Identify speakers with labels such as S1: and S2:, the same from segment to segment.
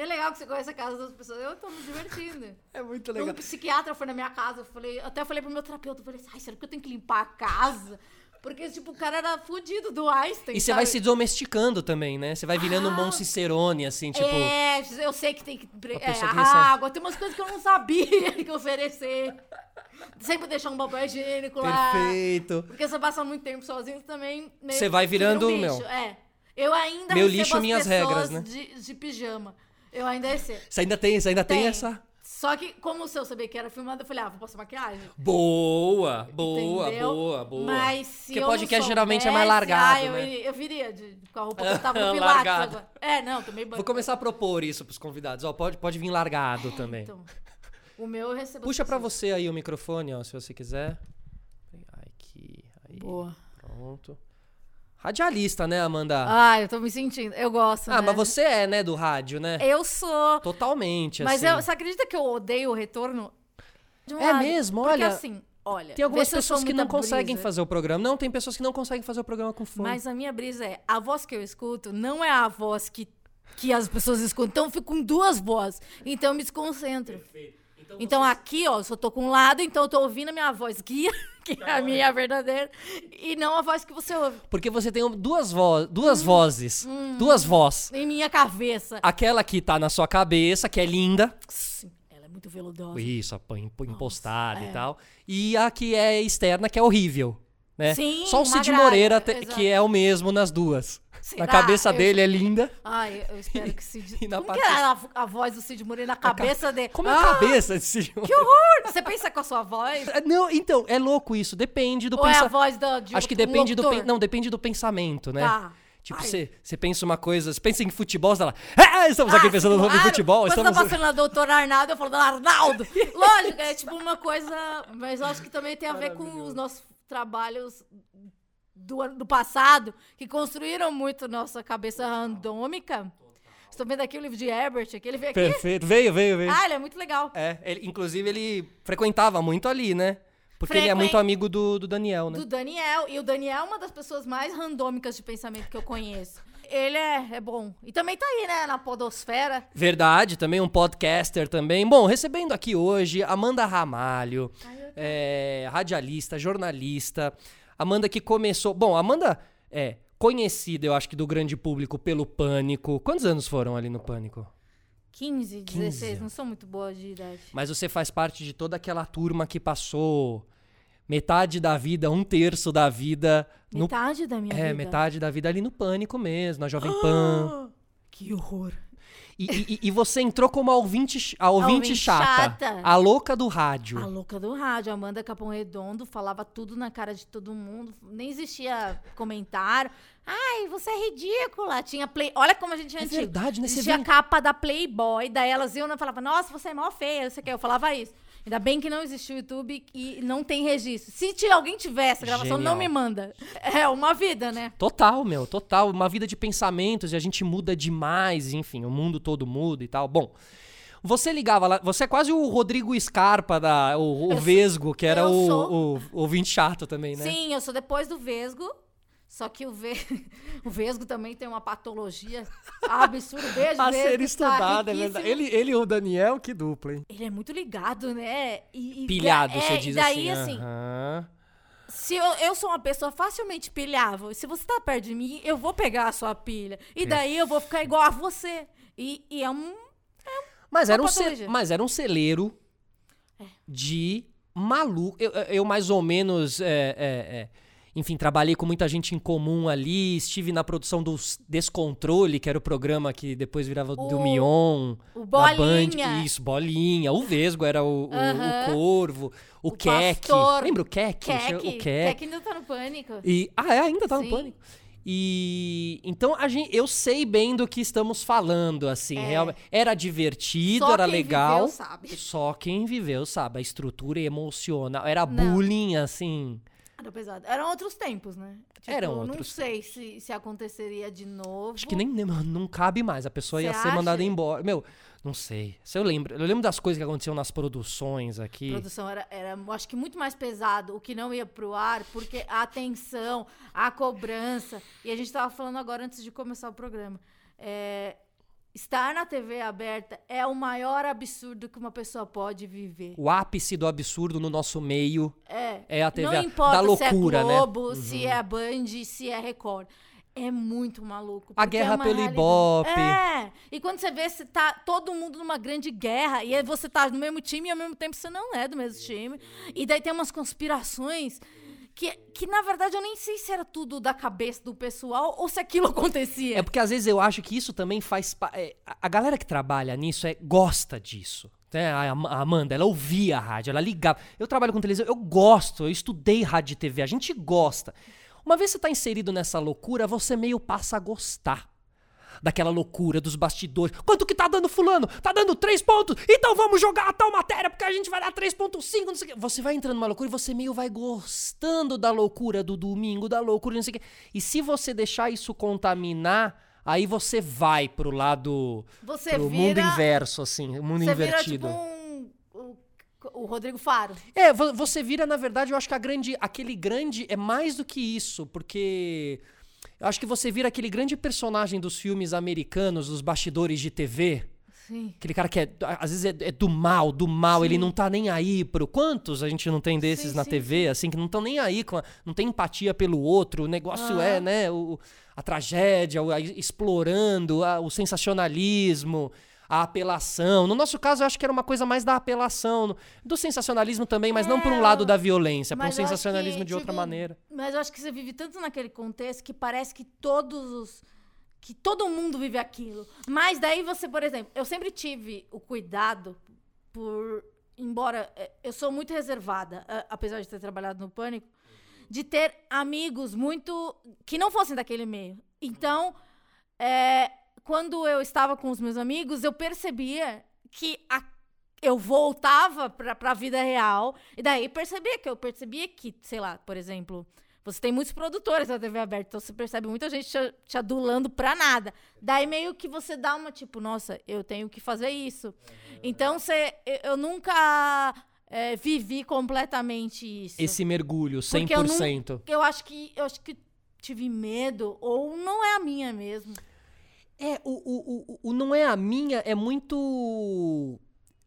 S1: E é legal que você conhece a casa das pessoas. Eu tô me divertindo.
S2: É muito
S1: Um
S2: legal.
S1: psiquiatra foi na minha casa, eu falei, até falei pro meu terapeuta, eu falei, ai, será que eu tenho que limpar a casa? Porque, tipo, o cara era fudido do Einstein.
S2: E você vai se domesticando também, né? Você vai virando um
S1: Ah.
S2: Mon Cicerone, assim, tipo.
S1: É, eu sei que tem que. É,
S2: que
S1: água, tem umas coisas que eu não sabia que oferecer. Sempre deixar um papel higiênico lá.
S2: Perfeito.
S1: Porque você passa muito tempo sozinho também.
S2: Você vai
S1: que vira
S2: virando,
S1: um bicho.
S2: meu,
S1: É. Eu ainda
S2: meu lixo,
S1: as
S2: minhas regras, né?
S1: De, de pijama. Eu ainda recebo.
S2: Você ainda tem, você ainda tem,
S1: Tem.
S2: essa.
S1: Só que, como o seu sabia que era filmado, eu falei, ah, vou passar maquiagem.
S2: Boa, boa,
S1: Entendeu?
S2: boa, boa.
S1: Mas se
S2: Porque
S1: eu
S2: podcast
S1: não
S2: geralmente é mais
S1: soubesse,
S2: largado,
S1: ah, eu,
S2: né?
S1: eu viria de, com a roupa que eu tava no Pilates agora. É, não, tomei banho.
S2: Vou começar a propor isso pros convidados. Ó, pode, pode vir largado também.
S1: Então, o meu eu recebo.
S2: Puxa pra você aí o microfone, ó, se você quiser. Aqui, aí.
S1: Boa.
S2: Pronto. Radialista, né, Amanda?
S1: Ah, eu tô me sentindo. Eu gosto.
S2: Ah,
S1: né?
S2: mas você é, né, do rádio, né?
S1: Eu sou.
S2: Totalmente,
S1: Mas
S2: assim.
S1: eu, você acredita que eu odeio o retorno? De um
S2: É
S1: lado.
S2: mesmo?
S1: Porque
S2: Olha,
S1: assim, olha.
S2: Tem algumas pessoas que não
S1: muita
S2: conseguem
S1: brisa.
S2: fazer o programa. Não, tem pessoas que não conseguem fazer o programa com fone.
S1: Mas a minha brisa é, a voz que eu escuto não é a voz que, que as pessoas escutam. Então eu fico com duas vozes. Então eu me desconcentro. Então aqui, ó, eu só tô com um lado, então eu tô ouvindo a minha voz guia, que é a minha verdadeira, e não a voz que você ouve
S2: Porque você tem duas, vo
S1: Hum.
S2: duas vozes. Duas vozes.
S1: em minha cabeça.
S2: Aquela que tá na sua cabeça, que é linda.
S1: Sim, ela é muito veludosa.
S2: Isso, impostada
S1: é.
S2: e tal. E a que é externa, que é horrível. Né?
S1: Sim,
S2: Só o Cid Moreira, te- que é o mesmo nas duas.
S1: Será?
S2: Na cabeça
S1: Eu-
S2: dele é linda.
S1: Ai, eu espero que Cid...
S2: E na
S1: Como que era a, a voz do Cid Moreira na cabeça dele?
S2: Como é a
S1: Ah,
S2: cabeça de Cid
S1: Que horror! Você pensa com a sua voz?
S2: Não, então, é louco isso. Depende do
S1: Ou é a
S2: pensamento.
S1: voz da, de
S2: Acho que
S1: outro- um
S2: depende do. pen- Não, depende do pensamento, né?
S1: Tá.
S2: Tipo, você pensa uma coisa, você pensa em futebol, você fala, ah, estamos aqui
S1: Ah,
S2: pensando
S1: claro.
S2: sobre futebol,
S1: Quando
S2: estamos...
S1: tá passando a doutora Arnaldo, eu falo, Arnaldo! Lógico, é tipo uma coisa... Mas eu acho que também tem a ver com os nossos trabalhos do, ano- do passado, que construíram muito nossa cabeça randômica. Estão vendo aqui o livro de Herbert, aquele veio aqui?
S2: Perfeito, veio, veio, veio.
S1: Ah, ele é muito legal.
S2: É, ele- inclusive ele frequentava muito ali, né? Porque ele é
S1: Frequen-
S2: muito amigo do, do Daniel, né?
S1: Do Daniel. E o Daniel é uma das pessoas mais randômicas de pensamento que eu conheço. Ele é, é bom. E também tá aí, né, na podosfera.
S2: Verdade, também um podcaster também. Bom, recebendo aqui hoje Amanda Ramalho, é, radialista, jornalista. Amanda que começou... Bom, Amanda é conhecida, eu acho que do grande público pelo Pânico. Quantos anos foram ali no Pânico?
S1: 15, 16,
S2: anos.
S1: não sou muito boa de idade.
S2: Mas você faz parte de toda aquela turma que passou metade da vida, um terço da vida... No,
S1: Metade da minha
S2: é,
S1: vida.
S2: metade da vida ali no Pânico mesmo, na Jovem Pan.
S1: Que horror.
S2: E, e- e você entrou como a ouvinte, a ouvinte,
S1: ouvinte
S2: chata,
S1: chata.
S2: A louca do rádio.
S1: A louca do rádio, Amanda Capão Redondo, falava tudo na cara de todo mundo. Nem existia comentário. Ai, você é ridícula. Tinha play. Olha como a gente é,
S2: É
S1: antigo.
S2: verdade, né? Você
S1: Existia
S2: vê-
S1: a capa da Playboy, daí elas iam e falavam, nossa, você é mó feia, você quer? Eu falava isso. Ainda bem que não existe o YouTube e não tem registro. Se alguém tivesse gravação,
S2: Genial.
S1: não me manda. É uma vida, né?
S2: Total, meu, total. Uma vida de pensamentos e a gente muda demais, enfim, o mundo todo muda e tal. Bom, você ligava lá, você é quase o Rodrigo Scarpa, da, o, o Vesgo, que era o,
S1: sou.
S2: o, o ouvinte chato também, né?
S1: Sim, eu sou depois do Vesgo. Só que o, ve... o Vesgo também tem uma patologia absurda. Beijo,
S2: A
S1: Vesgo,
S2: ser
S1: tá
S2: estudada, é verdade. Ele, ele e o Daniel, que dupla, hein?
S1: Ele é muito ligado, né? E, e-
S2: Pilhado,
S1: é,
S2: você diz
S1: daí,
S2: assim.
S1: assim,
S2: aham.
S1: se eu, eu sou uma pessoa facilmente pilhável, se você tá perto de mim, eu vou pegar a sua pilha. E daí eu vou ficar igual a você. E, e é um.
S2: Mas
S1: Uma
S2: era, um ce- mas era um celeiro
S1: É.
S2: de maluco. Eu, eu mais ou menos, é, é, é, enfim, trabalhei com muita gente em comum ali. Estive na produção do Descontrole, que era o programa que depois virava do
S1: O-
S2: Mion.
S1: O
S2: da Band.
S1: Bolinha.
S2: Isso, Bolinha. O Vesgo era o, o,
S1: Aham.
S2: o Corvo. O,
S1: O
S2: Keck.
S1: Pastor.
S2: Lembra o Keck?
S1: Keck.
S2: O Keck.
S1: Keck ainda tá no pânico.
S2: E, ah, é, ainda tá no
S1: Sim.
S2: pânico. E então a gente, eu sei bem do que estamos falando, assim,
S1: É.
S2: realmente. Era divertido,
S1: Só
S2: era
S1: quem
S2: legal.
S1: viveu sabe.
S2: Só quem viveu sabe. A estrutura emocional. Era
S1: Não.
S2: bullying, assim.
S1: Era pesado. Eram outros tempos, né? Tipo,
S2: Eram
S1: Não
S2: outros
S1: sei se, se aconteceria de novo.
S2: Acho que nem, não cabe mais. A pessoa
S1: Cê
S2: ia ser mandada embora. Meu, não sei. Se eu lembro. Eu lembro das coisas que aconteciam nas produções aqui.
S1: A produção era, era, acho que muito mais pesado o que não ia pro ar, porque a atenção, a cobrança. E a gente tava falando agora antes de começar o programa. É, estar na TV aberta é o maior absurdo que uma pessoa pode viver.
S2: O ápice do absurdo no nosso meio
S1: É.
S2: é a TV
S1: Não importa
S2: da loucura,
S1: se é
S2: né?
S1: Globo, se é Band, se é Record. É muito maluco.
S2: A
S1: é
S2: guerra
S1: uma
S2: pelo
S1: realidade.
S2: Ibope.
S1: É. E quando você vê, você tá todo mundo numa grande guerra. E você tá no mesmo time e ao mesmo tempo você não é do mesmo time. E daí tem umas conspirações que, que na verdade, eu nem sei se era tudo da cabeça do pessoal ou se aquilo acontecia.
S2: É porque às vezes eu acho que isso também faz. é, a- galera que trabalha nisso é, gosta disso. Né? A Am- a Amanda, ela ouvia a rádio, ela ligava. Eu trabalho com televisão, eu gosto, eu estudei rádio e TV, a gente gosta. Uma vez você tá inserido nessa loucura, você meio passa a gostar. Daquela loucura dos bastidores. Quanto que tá dando fulano? Tá dando três pontos? Então vamos jogar a tal matéria, porque a gente vai dar 3.5, não sei o quê. Você vai entrando numa loucura e você meio vai gostando da loucura do domingo, da loucura, não sei o quê. E se você deixar isso contaminar, aí você vai pro lado.
S1: Você
S2: pro
S1: vira-
S2: mundo inverso, assim, o mundo
S1: você vira
S2: invertido.
S1: tipo um, o, o Rodrigo Faro.
S2: É, vo- você vira, na verdade, eu acho que a grande, aquele grande é mais do que isso, porque eu acho que você vira aquele grande personagem dos filmes americanos, dos bastidores de TV.
S1: Sim.
S2: Aquele cara que é, às vezes é, é do mal, do mal, ele não tá nem aí pro. Quantos a gente não tem desses
S1: Sim,
S2: na
S1: sim,
S2: TV, assim, que não estão nem aí, com a- não tem empatia pelo outro, o negócio
S1: Ah.
S2: é, né, o, a tragédia, o- a- explorando a- o sensacionalismo, a apelação. No nosso caso, eu acho que era uma coisa mais da apelação, do sensacionalismo também, mas não por um
S1: É,
S2: lado da violência, por um sensacionalismo
S1: que,
S2: de outra
S1: tipo,
S2: maneira.
S1: Mas eu acho que você vive tanto naquele contexto que parece que todos os. que todo mundo vive aquilo. Mas daí você, por exemplo, eu sempre tive o cuidado por. Embora eh, eu sou muito reservada, apesar de ter trabalhado no Pânico, de ter amigos muito. que não fossem daquele meio. Então, é, quando eu estava com os meus amigos, eu percebia que a- eu voltava pra, pra vida real. E daí percebia que eu percebia que, sei lá, por exemplo, você tem muitos produtores na TV aberta, então você percebe muita gente te, te adulando pra nada. Daí meio que você dá uma tipo, nossa, eu tenho que fazer isso. Então você, eu, nunca é, vivi completamente isso.
S2: Esse mergulho,
S1: Porque eu não-
S2: 100%.
S1: Eu acho que eu acho que tive medo ou não é a minha mesmo.
S2: É, o, o, o, o não é a minha é muito.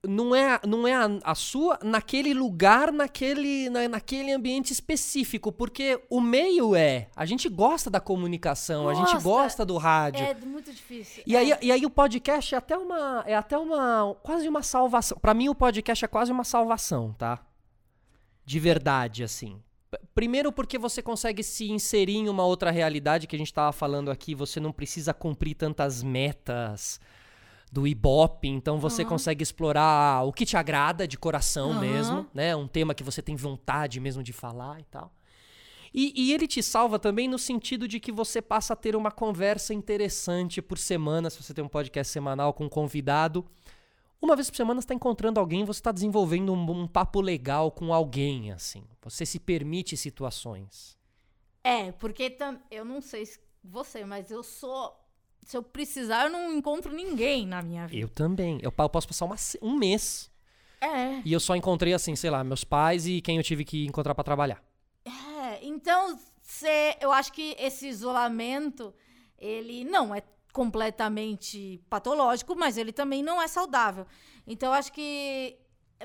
S2: Não é, não é a, a sua naquele lugar, naquele, na, naquele ambiente específico, porque o meio é. A gente gosta da comunicação, a gente
S1: Gosta.
S2: do rádio.
S1: É muito difícil.
S2: E aí,
S1: É.
S2: e aí o podcast é até uma. É até uma. Quase uma salvação. Pra mim, o podcast é quase uma salvação, tá? De verdade, assim. Primeiro porque você consegue se inserir em uma outra realidade que a gente tava falando aqui. Você não precisa cumprir tantas metas do Ibope, então você
S1: Aham.
S2: consegue explorar o que te agrada de coração
S1: Aham.
S2: mesmo, né? Um tema que você tem vontade mesmo de falar e tal. E, e ele te salva também no sentido de que você passa a ter uma conversa interessante por semana, se você tem um podcast semanal com um convidado. Uma vez por semana você está encontrando alguém, você está desenvolvendo um, um papo legal com alguém, assim. Você se permite situações.
S1: É, porque tam- eu não sei se você, mas eu sou. Se eu precisar, eu não encontro ninguém na minha vida.
S2: Eu também. Eu, eu posso passar uma um mês
S1: É.
S2: e eu só encontrei, assim, sei lá, meus pais e quem eu tive que encontrar para trabalhar.
S1: É, então, cê, eu acho que esse isolamento, ele não é completamente patológico, mas ele também não é saudável. Então, eu acho que,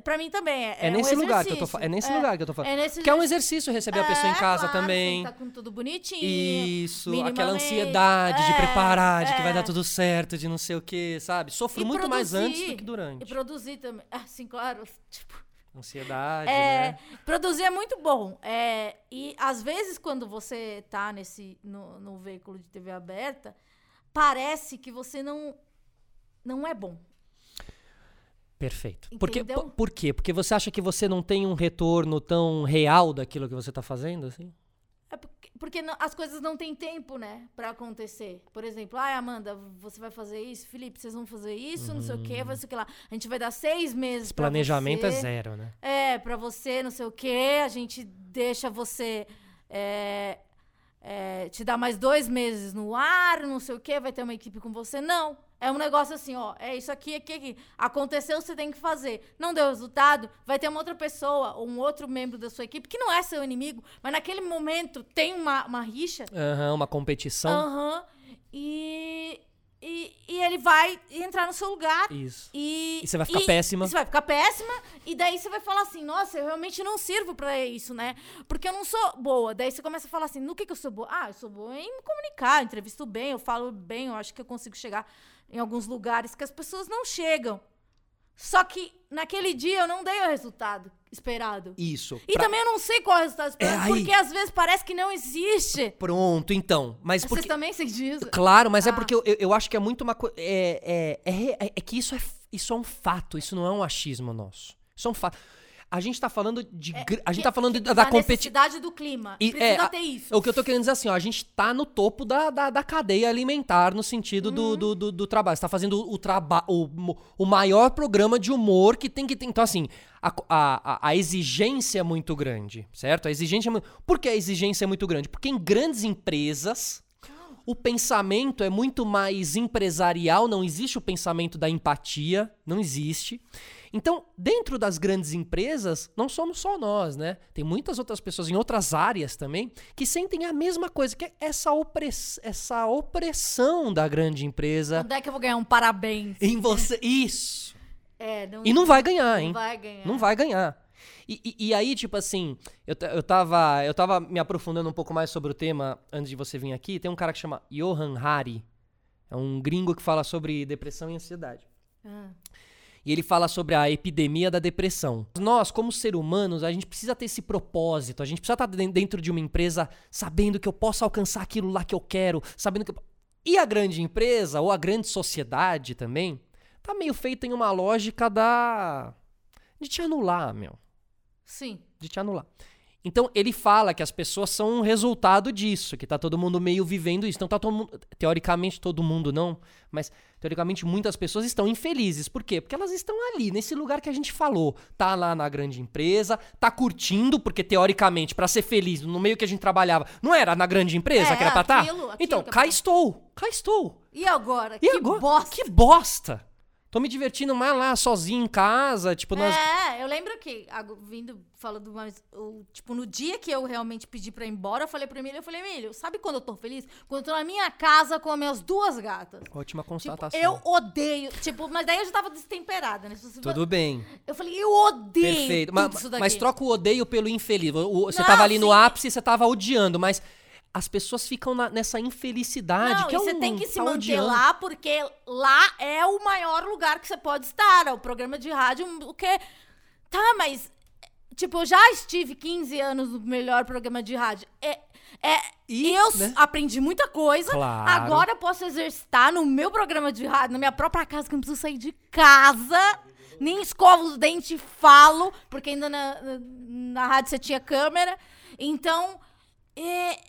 S1: pra mim também é,
S2: É,
S1: um
S2: nesse lugar que eu tô. É nesse
S1: É,
S2: lugar que eu tô falando.
S1: É nesse
S2: Porque é um exercício receber a pessoa em
S1: É,
S2: casa
S1: claro,
S2: também.
S1: Tá com tudo bonitinho.
S2: Isso, aquela ansiedade de
S1: É,
S2: preparar, de que vai
S1: é.
S2: dar tudo certo, de não sei o que, sabe? Sofro
S1: E
S2: muito mais
S1: produzir,
S2: antes do que
S1: E
S2: durante.
S1: produzir também. Ah, sim, claro. Tipo,
S2: Ansiedade,
S1: É,
S2: né?
S1: produzir é muito bom. É, e às vezes, quando você tá nesse, no, no veículo de TV aberta, parece que você não, não é bom.
S2: Perfeito. Porque,
S1: Entendeu?
S2: por, por quê? Porque você acha que você não tem um retorno tão real daquilo que você tá fazendo, assim?
S1: É porque porque não- as coisas não têm tempo, né, pra acontecer. Por exemplo, ai, Amanda, você vai fazer isso? Felipe, vocês vão fazer isso? Não sei o quê, vai sei o que lá. A gente vai dar seis meses pra
S2: planejamento é
S1: você.
S2: zero, né?
S1: É, pra você, não sei o quê, a gente deixa você. é, é, te dá mais dois meses no ar, não sei o quê, vai ter uma equipe com você. Não. É um negócio assim, ó. É isso aqui, aqui, aqui. Aconteceu, você tem que fazer. Não deu resultado, vai ter uma outra pessoa ou um outro membro da sua equipe que não é seu inimigo, mas naquele momento tem uma, uma rixa.
S2: Aham, uma competição.
S1: Aham. E. e, e ele vai entrar no seu lugar.
S2: Isso.
S1: E,
S2: E você vai ficar péssima.
S1: Você vai ficar péssima. E daí você vai falar assim: nossa, eu realmente não sirvo pra isso, né? Porque eu não sou boa. Daí você começa a falar assim: no que, que eu sou boa? Ah, eu sou boa em me comunicar, eu entrevisto bem, eu falo bem, eu acho que eu consigo chegar em alguns lugares que as pessoas não chegam. Só que naquele dia eu não dei o resultado esperado.
S2: Isso.
S1: E
S2: Pra-
S1: também eu não sei qual é o resultado esperado,
S2: É
S1: porque às vezes parece que não existe.
S2: Pronto, então. Mas
S1: Vocês
S2: porque.
S1: também sentem isso?
S2: Claro, mas é
S1: Ah.
S2: porque eu, eu, acho que é muito uma coisa. É, é, é, é- é que isso é, isso é um fato, isso não é um achismo nosso. Isso é um fato. A gente tá falando de. gr- a gente tá falando da, da competição.
S1: necessidade do clima.
S2: E-
S1: Precisa
S2: é,
S1: ter isso.
S2: O que eu tô querendo dizer assim, ó, a gente tá no topo da, da, da cadeia alimentar no sentido
S1: Uhum.
S2: do, do, do, do trabalho. Você tá fazendo o, traba o, o maior programa de humor que tem que ter. Então, assim, a, a, a exigência é muito grande, certo? A exigência é muito. Por que a exigência é muito grande? Porque em grandes empresas. O pensamento é muito mais empresarial, não existe o pensamento da empatia, não existe. Então, dentro das grandes empresas, não somos só nós, né? Tem muitas outras pessoas em outras áreas também que sentem a mesma coisa, que é essa, opress essa opressão da grande empresa
S1: Onde é que eu vou ganhar um parabéns?
S2: em você. Isso!
S1: É, não,
S2: E não vai ganhar, hein?
S1: não vai ganhar.
S2: Não vai ganhar. E, e- e aí, tipo assim, eu, eu, tava, eu tava me aprofundando um pouco mais sobre o tema antes de você vir aqui. Tem um cara que chama Johan Hari. É um gringo que fala sobre depressão e ansiedade.
S1: Ah.
S2: E ele fala sobre a epidemia da depressão. Nós, como seres humanos, a gente precisa ter esse propósito. A gente precisa estar den- dentro de uma empresa sabendo que eu posso alcançar aquilo lá que eu quero, sabendo que eu... E a grande empresa, ou a grande sociedade também, tá meio feita em uma lógica da... de te anular, meu
S1: Sim.
S2: de te anular. Então ele fala que as pessoas são um resultado disso, que tá todo mundo meio vivendo isso. Então tá todo mundo, teoricamente todo mundo não, mas teoricamente muitas pessoas estão infelizes. Por quê? Porque elas estão ali, nesse lugar que a gente falou. Tá lá na grande empresa, tá curtindo, porque teoricamente para ser feliz no meio que a gente trabalhava, não era na grande empresa
S1: É,
S2: que era pra estar?
S1: aquilo
S2: Então,
S1: é
S2: cá estou, cá estou.
S1: E agora?
S2: E
S1: que
S2: agora?
S1: bosta.
S2: Que bosta! Tô me divertindo mais lá, sozinho em casa, tipo, nas...
S1: É, eu lembro que, vindo, falando mais, tipo, no dia que eu realmente pedi pra ir embora, eu falei pro Emílio, eu falei, Emílio, sabe quando eu tô feliz? Quando eu tô na minha casa com as minhas duas gatas.
S2: Ótima
S1: Tipo,
S2: constatação.
S1: eu odeio, tipo, mas daí eu já tava destemperada, né? Você-
S2: Tudo bem.
S1: Eu falei, eu odeio
S2: Perfeito.
S1: tudo
S2: Ma-
S1: isso daqui.
S2: Mas, troca o odeio pelo infeliz. O- o- Você
S1: Não,
S2: tava ali no
S1: sim.
S2: ápice e você tava odiando, mas as pessoas ficam na- nessa infelicidade.
S1: Não,
S2: que é
S1: você
S2: um,
S1: tem que se manter lá, porque lá é o maior lugar que você pode estar. É o programa de rádio, o que... Tá, mas... Tipo, eu já estive 15 anos no melhor programa de rádio. É... É,
S2: E,
S1: eu
S2: né?
S1: aprendi muita coisa.
S2: Claro.
S1: Agora eu posso exercitar no meu programa de rádio, na minha própria casa, que eu não preciso sair de casa. Nem escovo os dentes e falo, porque ainda na, na, na rádio você tinha câmera. Então, é,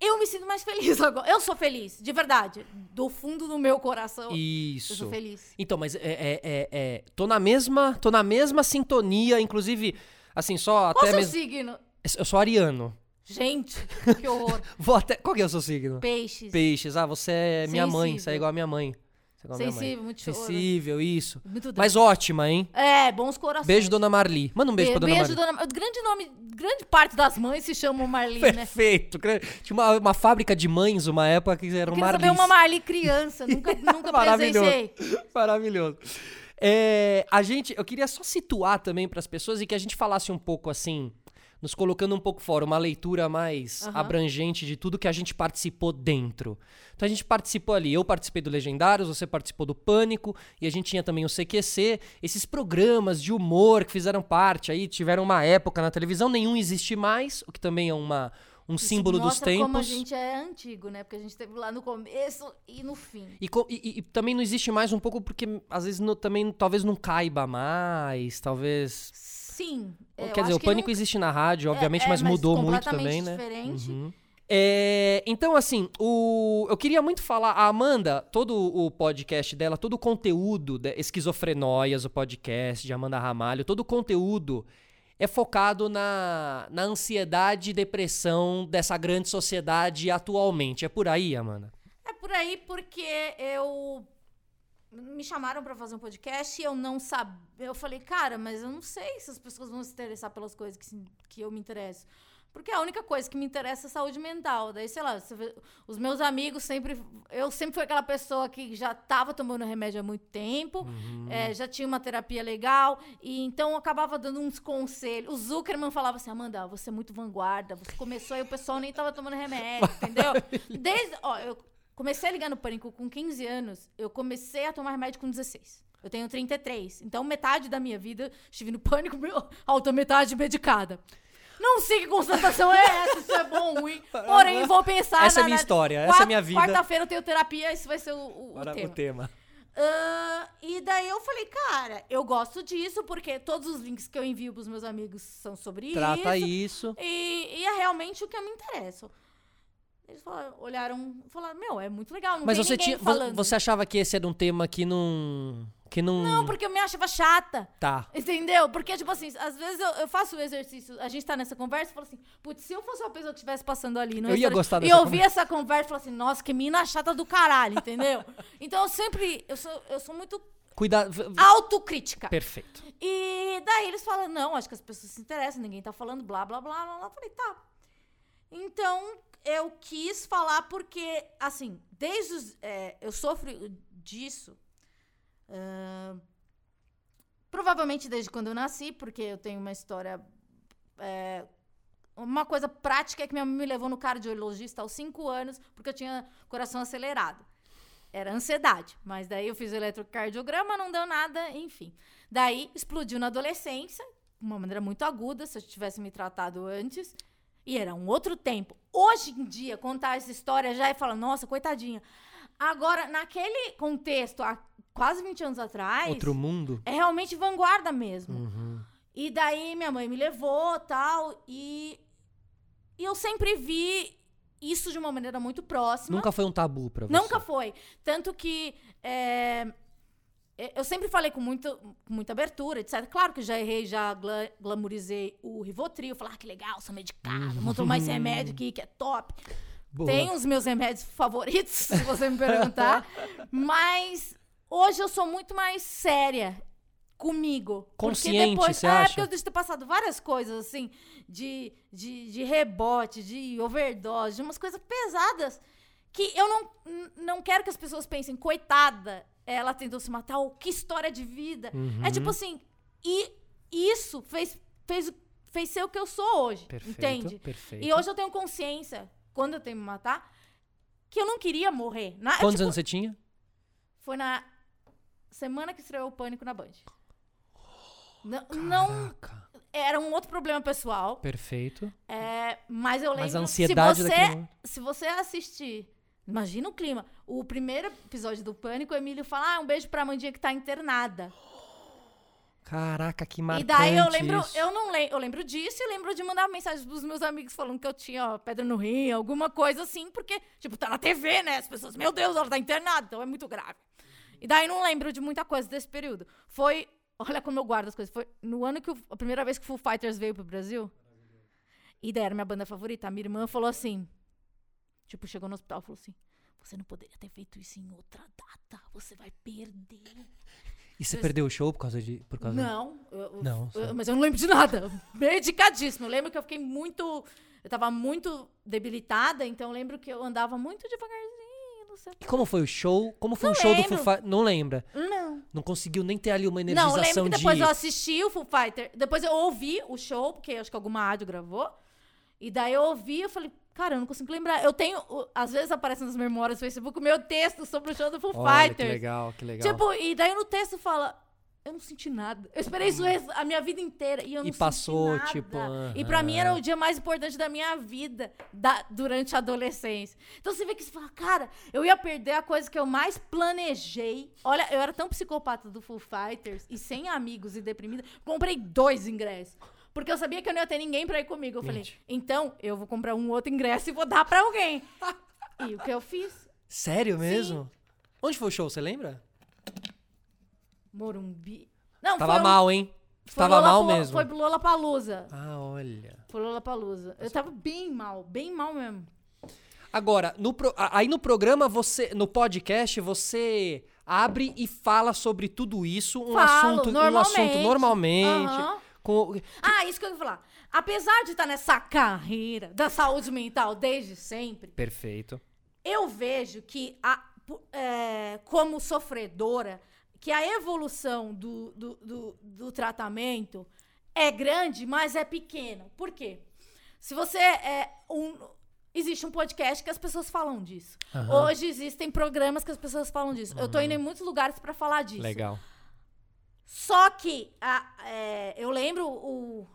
S1: eu me sinto mais feliz agora. Eu sou feliz, de verdade. Do fundo do meu coração, eu
S2: Isso.
S1: sou feliz.
S2: Então, mas é, é, é, é- Tô na mesma. Tô na mesma sintonia, inclusive, assim, só
S1: Qual
S2: até
S1: o seu
S2: mesmo.
S1: signo?
S2: Eu sou ariano.
S1: Gente, que horror.
S2: Vou até. Qual que é o seu signo?
S1: Peixes.
S2: Peixes. Ah, você é minha é
S1: Sensível.
S2: mãe. Você é igual a minha mãe.
S1: Sensível, muito choro.
S2: Sensível, isso.
S1: Muito.
S2: Mas ótima, hein?
S1: É, bons corações.
S2: Beijo, dona Marli. Manda um beijo pra dona
S1: Beijo,
S2: Marli.
S1: dona... Grande nome, grande parte das mães se chamam Marli, né?
S2: Perfeito. Tinha uma, uma fábrica de mães, uma época que eram
S1: Eu queria uma Marli criança, nunca, nunca
S2: Maravilhoso.
S1: presenciei.
S2: Maravilhoso. É, a gente, eu queria só situar também para as pessoas e que a gente falasse um pouco assim, nos colocando um pouco fora, uma leitura mais
S1: Aham.
S2: abrangente de tudo que a gente participou dentro. Então a gente participou ali, eu participei do Legendários, você participou do Pânico e a gente tinha também o CQC, esses programas de humor que fizeram parte aí, tiveram uma época na televisão, nenhum existe mais, o que também é uma um
S1: Isso
S2: símbolo dos tempos.
S1: como a gente é antigo, né? Porque a gente teve lá no começo e no fim.
S2: E, e- e- e também não existe mais um pouco porque às vezes no- também talvez não caiba mais, talvez.
S1: Sim. é,
S2: Quer dizer, o pânico
S1: nunca-
S2: existe na rádio, obviamente,
S1: é,
S2: mas
S1: mas
S2: mudou muito também, né?
S1: diferente.
S2: Uhum. É, então, assim, o, eu queria muito falar. A Amanda, todo o podcast dela, todo o conteúdo, de Esquizofrenóias, o podcast de Amanda Ramalho, todo o conteúdo é focado na, na ansiedade e depressão dessa grande sociedade atualmente. É por aí, Amanda?
S1: É por aí porque eu me chamaram pra fazer um podcast e eu não sabia. Eu falei, cara, mas eu não sei se as pessoas vão se interessar pelas coisas que, se- que eu me interesso. Porque é a única coisa que me interessa é a saúde mental. Daí, sei lá, os meus amigos sempre. Eu sempre fui aquela pessoa que já estava tomando remédio há muito tempo,
S2: Uhum.
S1: é, já tinha uma terapia legal, e então eu acabava dando uns conselhos. O Zuckerman falava assim: Amanda, você é muito vanguarda, você começou e o pessoal nem estava tomando remédio, entendeu? Desde. Ó, eu comecei a ligar no pânico com 15 anos, eu comecei a tomar remédio com 16. Eu tenho 33. Então, metade da minha vida estive no pânico, meu, a outra metade medicada. Não sei que constatação é essa, isso é bom ou ruim. Porém, vou pensar.
S2: Essa é
S1: na-
S2: minha
S1: na-
S2: história, essa é minha vida.
S1: Quarta-feira eu tenho terapia, esse vai ser o, o- tema.
S2: o tema.
S1: Ah, e daí eu falei, cara, eu gosto disso porque todos os links que eu envio pros meus amigos são sobre
S2: Trata
S1: isso.
S2: isso.
S1: E, e é realmente o que eu me interesso. Eles falaram, olharam, falaram, meu, é muito legal, não
S2: Mas você tinha.
S1: falando.
S2: Você achava que esse era um tema que não. Que não.
S1: Não, porque eu me achava chata.
S2: Tá.
S1: Entendeu? Porque, tipo assim, às vezes eu, eu faço o exercício, a gente tá nessa conversa e falo assim, putz, se eu fosse uma pessoa que estivesse passando ali no
S2: Eu ia gostar
S1: e
S2: dessa
S1: ouvir essa conversa e falar assim, nossa, que mina chata do caralho, entendeu? então eu sempre, eu sou, eu sou muito
S2: Cuidado.
S1: autocrítica.
S2: Perfeito.
S1: E daí eles falam, não, acho que as pessoas se interessam, ninguém tá falando, blá, blá, blá, blá, blá. Eu falei, tá. Então, eu quis falar porque, assim, desde os... é, eu sofro disso... ah, provavelmente desde quando eu nasci, porque eu tenho uma história... é, uma coisa prática é que minha mãe me levou no cardiologista aos 5 anos, porque eu tinha coração acelerado. Era ansiedade. Mas daí eu fiz o eletrocardiograma, não deu nada, enfim. Daí explodiu na adolescência, de uma maneira muito aguda, se eu tivesse me tratado antes. E era um outro tempo. Hoje em dia, contar essa história já é falar, nossa, coitadinha. Agora, naquele contexto, há quase 20 anos atrás,
S2: Outro mundo.
S1: é realmente vanguarda mesmo.
S2: Uhum.
S1: E daí minha mãe me levou tal, e, e eu sempre vi isso de uma maneira muito próxima.
S2: Nunca foi um tabu pra você.
S1: Nunca foi. Tanto que é, eu sempre falei com, muito, com muita abertura, etc. Claro que já errei, já gla glamorizei o Rivotril. Falar ah, que legal, sou medicado, vou tomar esse remédio aqui que é top.
S2: Boa.
S1: Tem os meus remédios favoritos, se você me perguntar. Mas hoje eu sou muito mais séria comigo.
S2: Consciente,
S1: porque depois,
S2: você
S1: é,
S2: acha?
S1: porque eu devo ter passado várias coisas, assim, de, de, de rebote, de overdose, de umas coisas pesadas que eu não, não quero que as pessoas pensem, coitada, ela tentou se matar, ou que história de vida.
S2: Uhum.
S1: É tipo assim, e isso fez, fez, fez ser o que eu sou hoje,
S2: Perfeito.
S1: entende?
S2: Perfeito.
S1: E hoje eu tenho consciência, quando eu tenho que me matar, que eu não queria morrer. Na,
S2: Quantos
S1: tipo,
S2: anos você tinha?
S1: Foi na semana que estreou o Pânico na Band. Não, não era um outro problema pessoal,
S2: Perfeito.
S1: é, mas eu lembro
S2: Mas a ansiedade
S1: se você, se você assistir, imagina o clima. O primeiro episódio do Pânico, o Emílio fala: "Ah, um beijo pra Amandinha que tá internada".
S2: Caraca, que marcante
S1: e daí eu lembro,
S2: isso.
S1: eu não lembro, eu lembro disso e lembro de mandar mensagem pros meus amigos falando que eu tinha ó, pedra no rim, alguma coisa assim, porque tipo, tá na TV, né? As pessoas, meu Deus, ela tá internada, então é muito grave. E daí não lembro de muita coisa desse período. Foi, olha como eu guardo as coisas, foi no ano que a primeira vez que o Foo Fighters veio pro Brasil. E daí era minha banda favorita, a minha irmã falou assim, tipo, chegou no hospital e falou assim: "Você não poderia ter feito isso em outra data, você vai perder".
S2: E você perdeu o show por causa de. Por causa
S1: Não, eu- eu-
S2: Não,
S1: eu- mas eu não lembro de nada. Medicadíssimo. Eu lembro que eu fiquei muito. Eu tava muito debilitada, então eu lembro que eu andava muito devagarzinho, não sei
S2: E como foi o show? Como foi
S1: Não
S2: o show do
S1: lembro.
S2: Foo Fighters? Não lembra?
S1: Não.
S2: Não conseguiu nem ter ali uma
S1: Não, eu
S2: energização
S1: lembro que depois
S2: de.
S1: eu assisti o Full Fighter. Depois eu ouvi o show, porque acho que alguma rádio gravou. E daí eu ouvi eu falei, cara, eu não consigo lembrar. Eu tenho. Às vezes aparece nas memórias do Facebook o meu texto sobre o show do Full
S2: Olha,
S1: Fighters.
S2: que legal, que legal.
S1: Tipo, e daí no texto fala. Eu não senti nada. Eu esperei isso a minha vida inteira e eu não
S2: E
S1: senti
S2: passou,
S1: nada.
S2: tipo,
S1: E pra mim era o dia mais importante da minha vida da- durante a adolescência. Então você vê que você fala, cara, eu ia perder a coisa que eu mais planejei. Olha, eu era tão psicopata do Full Fighters e sem amigos e deprimida. Comprei dois ingressos. Porque eu sabia que eu não ia ter ninguém pra ir comigo. Eu falei, então eu vou comprar um outro ingresso e vou dar pra alguém. e o que eu fiz?
S2: Sério mesmo? Onde foi o show, você lembra?
S1: Morumbi. Não,
S2: Tava
S1: foi um-
S2: mal, hein?
S1: Foi
S2: Tava mal
S1: Lollapalooza-
S2: mesmo.
S1: Foi pro Lollapalooza.
S2: Ah, olha.
S1: Foi Lollapalooza. Eu tava bem mal, bem mal mesmo.
S2: Agora, no pro- a- aí no programa, você. No podcast, você abre e fala sobre tudo isso. Um
S1: Falo,
S2: assunto. Um assunto
S1: normalmente.
S2: normalmente.
S1: Aham.
S2: Com...
S1: Ah, isso que eu ia falar. Apesar de estar nessa carreira da saúde mental desde sempre,
S2: Perfeito.
S1: eu vejo que, a, é, como sofredora, que a evolução do, do, do, do tratamento é grande, mas é pequena. Por quê? Se você é um. Existe um podcast que as pessoas falam disso.
S2: Aham.
S1: Hoje existem programas que as pessoas falam disso. Eu tô indo em muitos lugares para falar disso.
S2: Legal.
S1: Só que a- é, eu lembro o,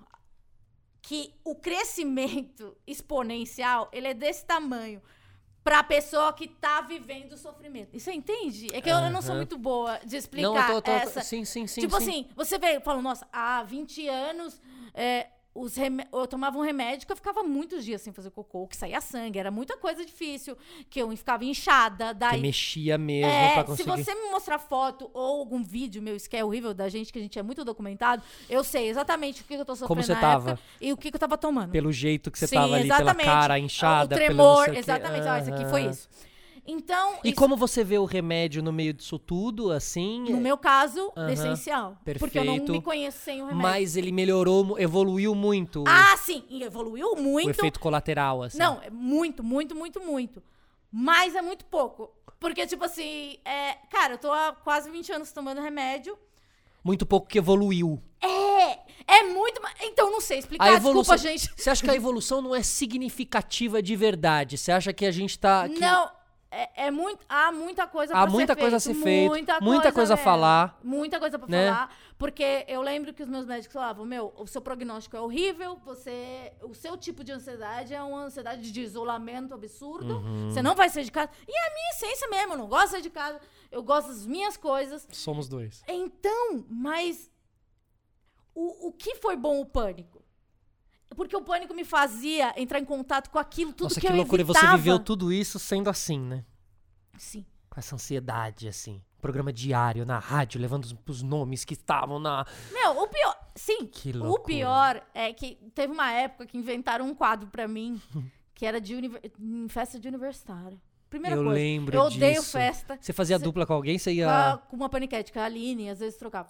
S1: que o crescimento exponencial ele é desse tamanho pra pessoa que tá vivendo o sofrimento. Você entende? É que eu, eu não sou muito boa de explicar
S2: Não, eu tô, tô-
S1: essa.
S2: Sim, sim, sim.
S1: tipo
S2: sim.
S1: assim, você vê, fala, nossa, há 20 anos é, os remé- eu tomava um remédio que eu ficava muitos dias sem fazer cocô, que saía sangue, era muita coisa difícil, que eu ficava inchada,
S2: Que
S1: daí
S2: mexia mesmo
S1: é,
S2: pra
S1: se
S2: conseguir.
S1: você me mostrar foto ou algum vídeo meu, isso que é horrível da gente, que a gente é muito documentado, eu sei exatamente o que eu tô sofrendo
S2: você
S1: na
S2: tava?
S1: época e o que, que eu tava tomando.
S2: Pelo jeito que você
S1: Sim,
S2: tava ali, pela
S1: exatamente.
S2: cara inchada,
S1: O
S2: pelo
S1: tremor,
S2: sei o quê.
S1: exatamente. Ah, isso aqui foi isso. Então,
S2: E
S1: isso,
S2: como você vê o remédio no meio disso tudo, assim?
S1: no meu caso,
S2: Aham,
S1: essencial. Porque eu não
S2: perfeito.
S1: me conheço sem o remédio.
S2: Mas ele melhorou, evoluiu muito
S1: Ah, sim, evoluiu
S2: o
S1: muito.
S2: efeito colateral, assim.
S1: Não, é muito, muito, muito, muito. Mas é muito pouco. Porque, tipo assim, é, cara, eu tô há quase 20 anos tomando remédio.
S2: Muito pouco que evoluiu.
S1: É, é muito. Então, não sei explicar.
S2: A evolução.
S1: Desculpa, gente.
S2: Você acha que a evolução não é significativa de verdade? Você acha que a gente tá. que
S1: Não, é, é muito. Há muita coisa
S2: Há
S1: pra
S2: muita
S1: ser
S2: coisa a
S1: feito,
S2: ser feito, muita coisa a
S1: mesmo,
S2: falar,
S1: Muita coisa pra
S2: né?
S1: falar. Porque eu lembro que os meus médicos falavam: Meu, o seu prognóstico é horrível, você. O seu tipo de ansiedade é uma ansiedade de isolamento absurdo.
S2: Uhum.
S1: Você não vai sair de casa. E é a minha essência mesmo, eu não gosto de sair de casa. Eu gosto das minhas coisas.
S2: Somos dois.
S1: Então, mas o, o que foi bom o pânico? Porque o pânico me fazia entrar em contato com aquilo, tudo
S2: Nossa,
S1: que,
S2: que
S1: eu
S2: loucura. E
S1: evitava.
S2: você viveu tudo isso sendo assim, né?
S1: Sim.
S2: Com essa ansiedade, assim. Programa diário na rádio, levando os, os nomes que estavam na.
S1: Meu, o pior. Sim,
S2: Que
S1: o
S2: loucura.
S1: pior é que teve uma época que inventaram um quadro pra mim que era de univer- festa de universitário. Primeira
S2: Eu
S1: coisa.
S2: lembro
S1: Eu odeio
S2: disso.
S1: festa.
S2: Você fazia
S1: Você-
S2: dupla com alguém, você ia.
S1: com uma paniquete, com a Aline, às vezes trocava.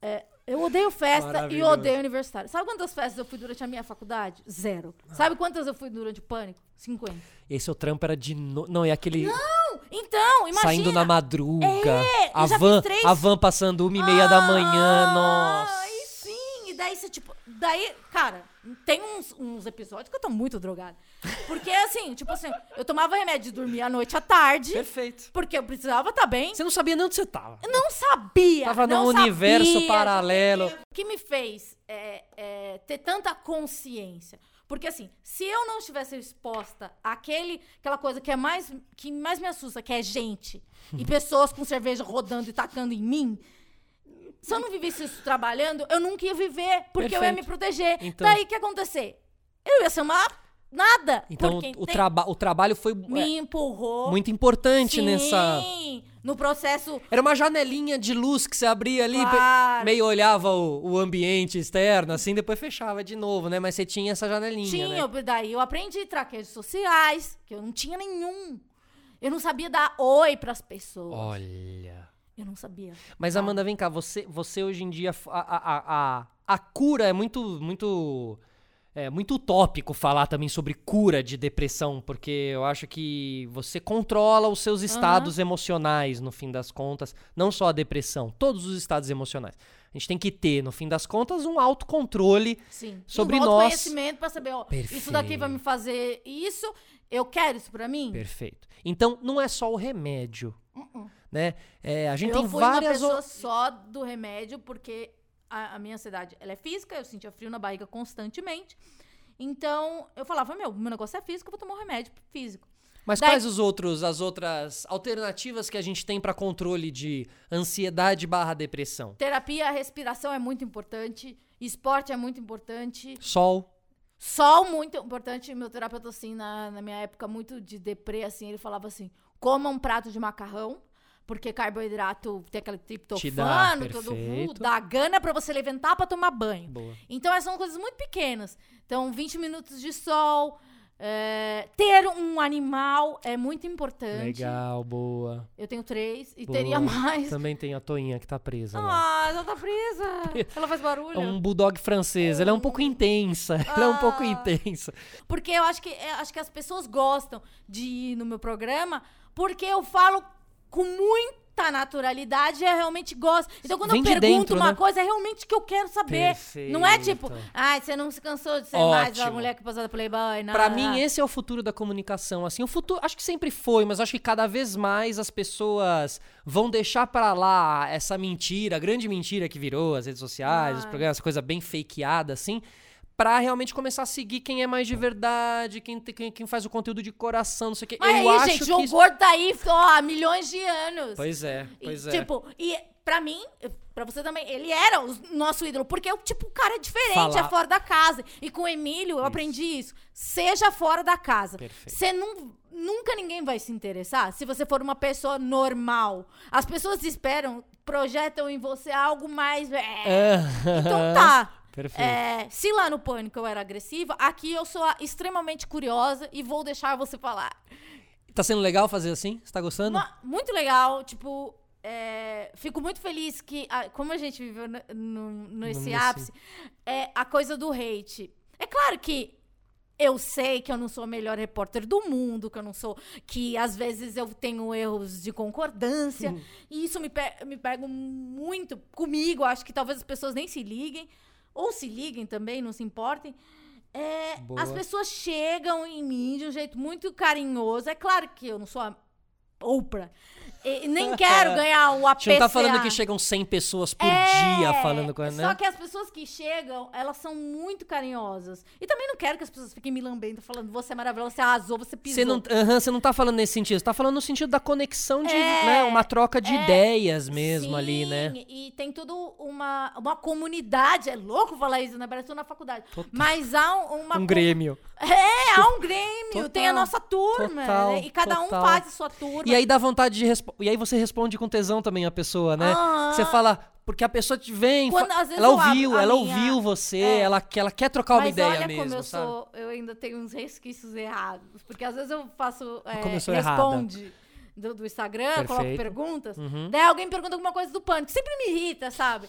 S1: É, eu odeio festa e odeio universitário. Sabe quantas festas eu fui durante a minha faculdade? Zero. Sabe quantas eu fui durante o pânico? 50.
S2: E aí seu trampo era de. No... Não, e aquele.
S1: Então, imagina.
S2: Saindo na madruga.
S1: É,
S2: a van, a van passando uma e meia da manhã.
S1: Ah,
S2: Nossa.
S1: Ai, sim. E daí você, tipo. Daí, cara, tem uns, uns episódios que eu tô muito drogada. Porque, assim, tipo assim, eu tomava remédio de dormir à noite à tarde.
S2: Perfeito.
S1: Porque eu precisava estar bem.
S2: Você não sabia nem onde você tava.
S1: Eu não sabia.
S2: Tava
S1: não
S2: num universo
S1: sabia.
S2: paralelo.
S1: O que me fez é, é, ter tanta consciência? Porque assim, se eu não estivesse exposta àquele, aquela coisa que é mais que mais me assusta, que é gente e pessoas com cerveja rodando e tacando em mim, se eu não vivesse isso trabalhando, eu nunca ia viver, porque eu ia
S2: Perfeito.
S1: me proteger.
S2: Então-
S1: Daí o que ia acontecer? Eu ia ser uma nada.
S2: Então o, traba o trabalho foi
S1: me
S2: é,
S1: empurrou.
S2: muito importante
S1: Sim,
S2: nessa.
S1: no processo
S2: Era uma janelinha de luz que você abria ali,
S1: Claro.
S2: meio olhava o, o ambiente externo, assim, depois fechava de novo, né? Mas você tinha essa janelinha,
S1: Tinha,
S2: né?
S1: daí eu aprendi traqueios sociais, que eu não tinha nenhum. Eu não sabia dar oi pras pessoas.
S2: Olha.
S1: Eu não sabia.
S2: Mas. Amanda, vem cá, você, você hoje em dia a, a, a, a, cura é muito muito é muito utópico falar também sobre cura de depressão, porque eu acho que você controla os seus estados emocionais no fim das contas, não só a depressão, todos os estados emocionais. A gente tem que ter, no fim das contas, um autocontrole
S1: Sim.
S2: Sobre
S1: um
S2: nós-
S1: conhecimento pra saber, ó, isso
S2: Perfeito.
S1: daqui vai me fazer isso, eu quero isso pra mim.
S2: perfeito. Então, não é só o remédio, né? É, a gente
S1: eu
S2: tem
S1: fui
S2: várias
S1: uma
S2: o-
S1: pessoa só do remédio, porque a, a minha ansiedade ela é física, eu sentia frio na barriga constantemente. Então, eu falava, meu, meu negócio é físico, eu vou tomar um remédio físico.
S2: Mas
S1: Daí-
S2: quais os outros, as outras alternativas que a gente tem para controle de ansiedade barra depressão?
S1: Terapia, respiração é muito importante, esporte é muito importante.
S2: Sol.
S1: Sol muito importante. Meu terapeuta, assim, na, na minha época, muito de deprê, assim, ele falava assim: coma um prato de macarrão, porque carboidrato tem aquele triptofano, todo mundo, dá gana pra você levantar pra tomar banho.
S2: Boa.
S1: Então, essas são coisas muito pequenas. Então, 20 minutos de sol, É, ter um animal é muito importante.
S2: Legal, boa.
S1: Eu tenho três e
S2: boa.
S1: teria mais.
S2: Também tem a Toinha que tá presa lá.
S1: Ah, ela tá presa. Ela faz barulho.
S2: É um bulldog francês. Ela é um pouco intensa. Ela é um pouco
S1: Ah.
S2: intensa.
S1: Porque eu acho que, eu acho que as pessoas gostam de ir no meu programa porque eu falo com muita naturalidade eu realmente gosto. Então, quando
S2: Vem
S1: eu
S2: de
S1: pergunto
S2: dentro,
S1: uma
S2: né?
S1: coisa, é realmente que eu quero saber. Não é tipo,
S2: Perfeito.
S1: ai, você não se cansou de ser mais a
S2: Ótimo.
S1: mulher que posou Playboy, não.
S2: Pra mim, esse é o futuro da comunicação. Assim, o futuro, acho que sempre foi, mas acho que cada vez mais as pessoas vão deixar pra lá essa mentira, a grande mentira que virou as redes sociais, os programas, essa coisa bem fakeada, assim, pra realmente começar a seguir quem é mais de verdade, quem, quem, quem faz o conteúdo de coração, não sei o quê.
S1: Mas
S2: Eu
S1: aí,
S2: acho
S1: gente,
S2: que
S1: João
S2: isso-
S1: Gordo tá aí ó, há milhões de anos.
S2: Pois é,
S1: E,
S2: pois é.
S1: Tipo, e pra mim, pra você também, ele era o nosso ídolo, porque o tipo, o cara é diferente,
S2: Falar-
S1: é fora da casa. E com o Emílio, eu aprendi isso. Seja fora da casa.
S2: Perfeito.
S1: Você não, nunca ninguém vai se interessar se você for uma pessoa normal. As pessoas esperam, projetam em você algo mais. é. Então tá.
S2: Perfeito.
S1: É, se lá no Pânico eu era agressiva, aqui eu sou a- extremamente curiosa e vou deixar você falar.
S2: Tá sendo legal fazer assim? Você tá gostando?
S1: Uma- muito legal, tipo, é, fico muito feliz que, ah, como a gente viveu no, no- nesse ápice, é a coisa do hate. É claro que eu sei que eu não sou a melhor repórter do mundo, que eu não sou. que às vezes eu tenho erros de concordância. E isso me, pe me pega muito comigo. Acho que talvez as pessoas nem se liguem. Ou se liguem também, não se importem. É, as pessoas chegam em mim de um jeito muito carinhoso. É claro que eu não sou a Oprah. E nem quero ganhar o APCA.
S2: gente não tá falando que chegam 100 pessoas por
S1: É,
S2: dia falando com ela, né?
S1: Só que as pessoas que chegam, elas são muito carinhosas. E também não quero que as pessoas fiquem me lambendo, falando, você é maravilhosa, você arrasou, você pisou.
S2: Você não, aham, você não tá falando nesse sentido, você tá falando no sentido da conexão de,
S1: É,
S2: né, uma troca de
S1: é,
S2: ideias mesmo ali,
S1: Sim,
S2: né?
S1: E tem tudo uma, uma comunidade. É louco falar isso, né? Parece na faculdade.
S2: Total.
S1: Mas há um- uma.
S2: Um grêmio.
S1: É, há um grêmio.
S2: Total,
S1: tem a nossa turma.
S2: total,
S1: né? E cada um faz a sua turma.
S2: E aí dá vontade de responder. E aí você responde com tesão também a pessoa, né?
S1: Aham.
S2: Você fala, porque a pessoa te vem,
S1: Quando,
S2: ela ouviu, ela
S1: minha-
S2: ouviu você,
S1: É.
S2: ela, ela quer trocar uma
S1: Mas
S2: ideia
S1: olha
S2: mesmo,
S1: como eu
S2: sabe?
S1: sou, eu ainda tenho uns resquícios errados. Porque às vezes eu faço. É,
S2: sou errada.
S1: responde do, do Instagram, coloco
S2: Perfeito.
S1: perguntas.
S2: Uhum.
S1: Daí alguém pergunta alguma coisa do pânico. Sempre me irrita, sabe?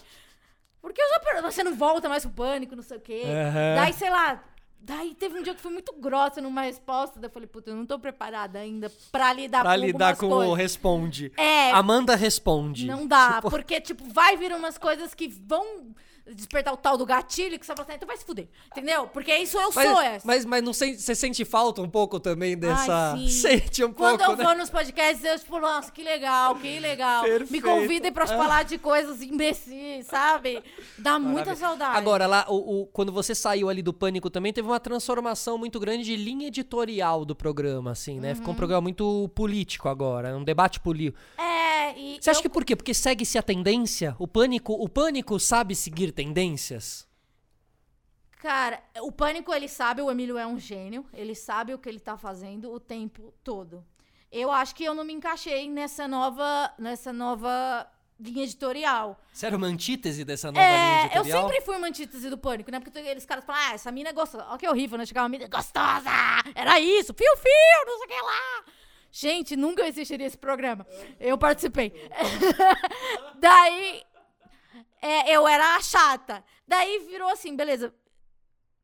S1: Porque eu já você não volta mais pro pânico, não sei o quê.
S2: Aham.
S1: Daí, sei lá. Daí teve um dia que foi muito grossa numa resposta. Daí eu falei, puta, eu não tô preparada ainda pra lidar
S2: Pra
S1: com
S2: lidar com o
S1: coisas.
S2: responde.
S1: É,
S2: Amanda responde.
S1: não dá,
S2: Tipo,
S1: porque, tipo, vai vir umas coisas que vão despertar o tal do gatilho que você fala assim, então vai se fuder, entendeu? Porque isso eu sou
S2: mas,
S1: essa.
S2: mas, mas não sente, você sente falta um pouco também dessa.
S1: Ai, sim.
S2: Sente um
S1: Quando
S2: pouco,
S1: eu
S2: né?
S1: vou nos podcasts, eu, tipo, nossa, que legal, que legal. Me
S2: Perfeito.
S1: convidem pra
S2: Ah.
S1: falar de coisas imbecis, sabe? Dá muita
S2: Maravilha.
S1: saudade.
S2: Agora, lá, o, o- quando você saiu ali do Pânico também, teve uma transformação muito grande de linha editorial do programa, assim, né?
S1: Uhum.
S2: Ficou um programa muito político agora, um debate político.
S1: É, e.
S2: Você acha
S1: eu-
S2: que por quê? Porque segue-se a tendência? O Pânico, o Pânico sabe seguir tendências?
S1: Cara, o Pânico, ele sabe, o Emílio é um gênio, ele sabe o que ele tá fazendo o tempo todo. Eu acho que eu não me encaixei nessa nova, nessa nova linha editorial.
S2: Você era uma antítese dessa nova linha
S1: É, eu
S2: editorial?
S1: sempre fui uma antítese do Pânico, né? Porque aqueles caras falam, ah, essa mina é gostosa. Olha que horrível, né? Chegava uma mina gostosa! Era isso, fio-fio, não sei o que lá. Gente, nunca existiria esse programa. Eu participei. Daí, é, eu era a chata. Daí virou assim, beleza.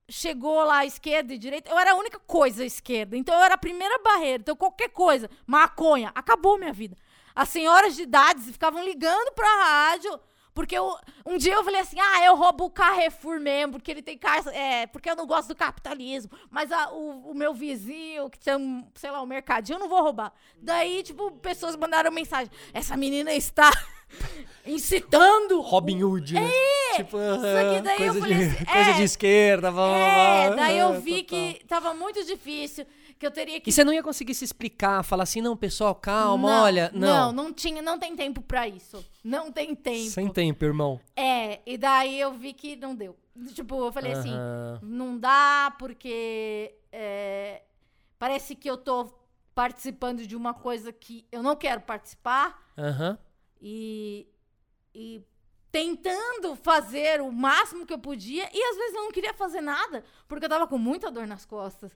S1: Chegou lá à esquerda e direita, eu era a única coisa à esquerda. Então eu era a primeira barreira. Então qualquer coisa, maconha, acabou minha vida. As senhoras de idade ficavam ligando pra rádio. Porque eu, um dia eu falei assim: ah, eu roubo o Carrefour mesmo, porque ele tem carro. É, porque eu não gosto do capitalismo. Mas a- o, o meu vizinho, que tem, um, sei lá, um mercadinho, eu não vou roubar. Daí, tipo, pessoas mandaram mensagem: essa menina está incitando.
S2: Robin Hood, né? Tipo,
S1: É, daí eu
S2: coisa,
S1: falei
S2: de,
S1: assim,
S2: coisa
S1: é,
S2: de esquerda, blá,
S1: É,
S2: blá,
S1: daí eu vi
S2: total.
S1: que tava muito difícil, que eu teria que
S2: E você não ia conseguir se explicar, falar assim, não, pessoal, calma,
S1: Não,
S2: olha. Não,
S1: não, não tinha, não tem tempo pra isso. Não tem tempo.
S2: Sem tempo, irmão.
S1: É, e daí eu vi que não deu. Tipo, eu falei assim, não dá porque é, parece que eu tô participando de uma coisa que eu não quero participar
S2: Aham.
S1: E, e tentando fazer o máximo que eu podia e às vezes eu não queria fazer nada porque eu tava com muita dor nas costas.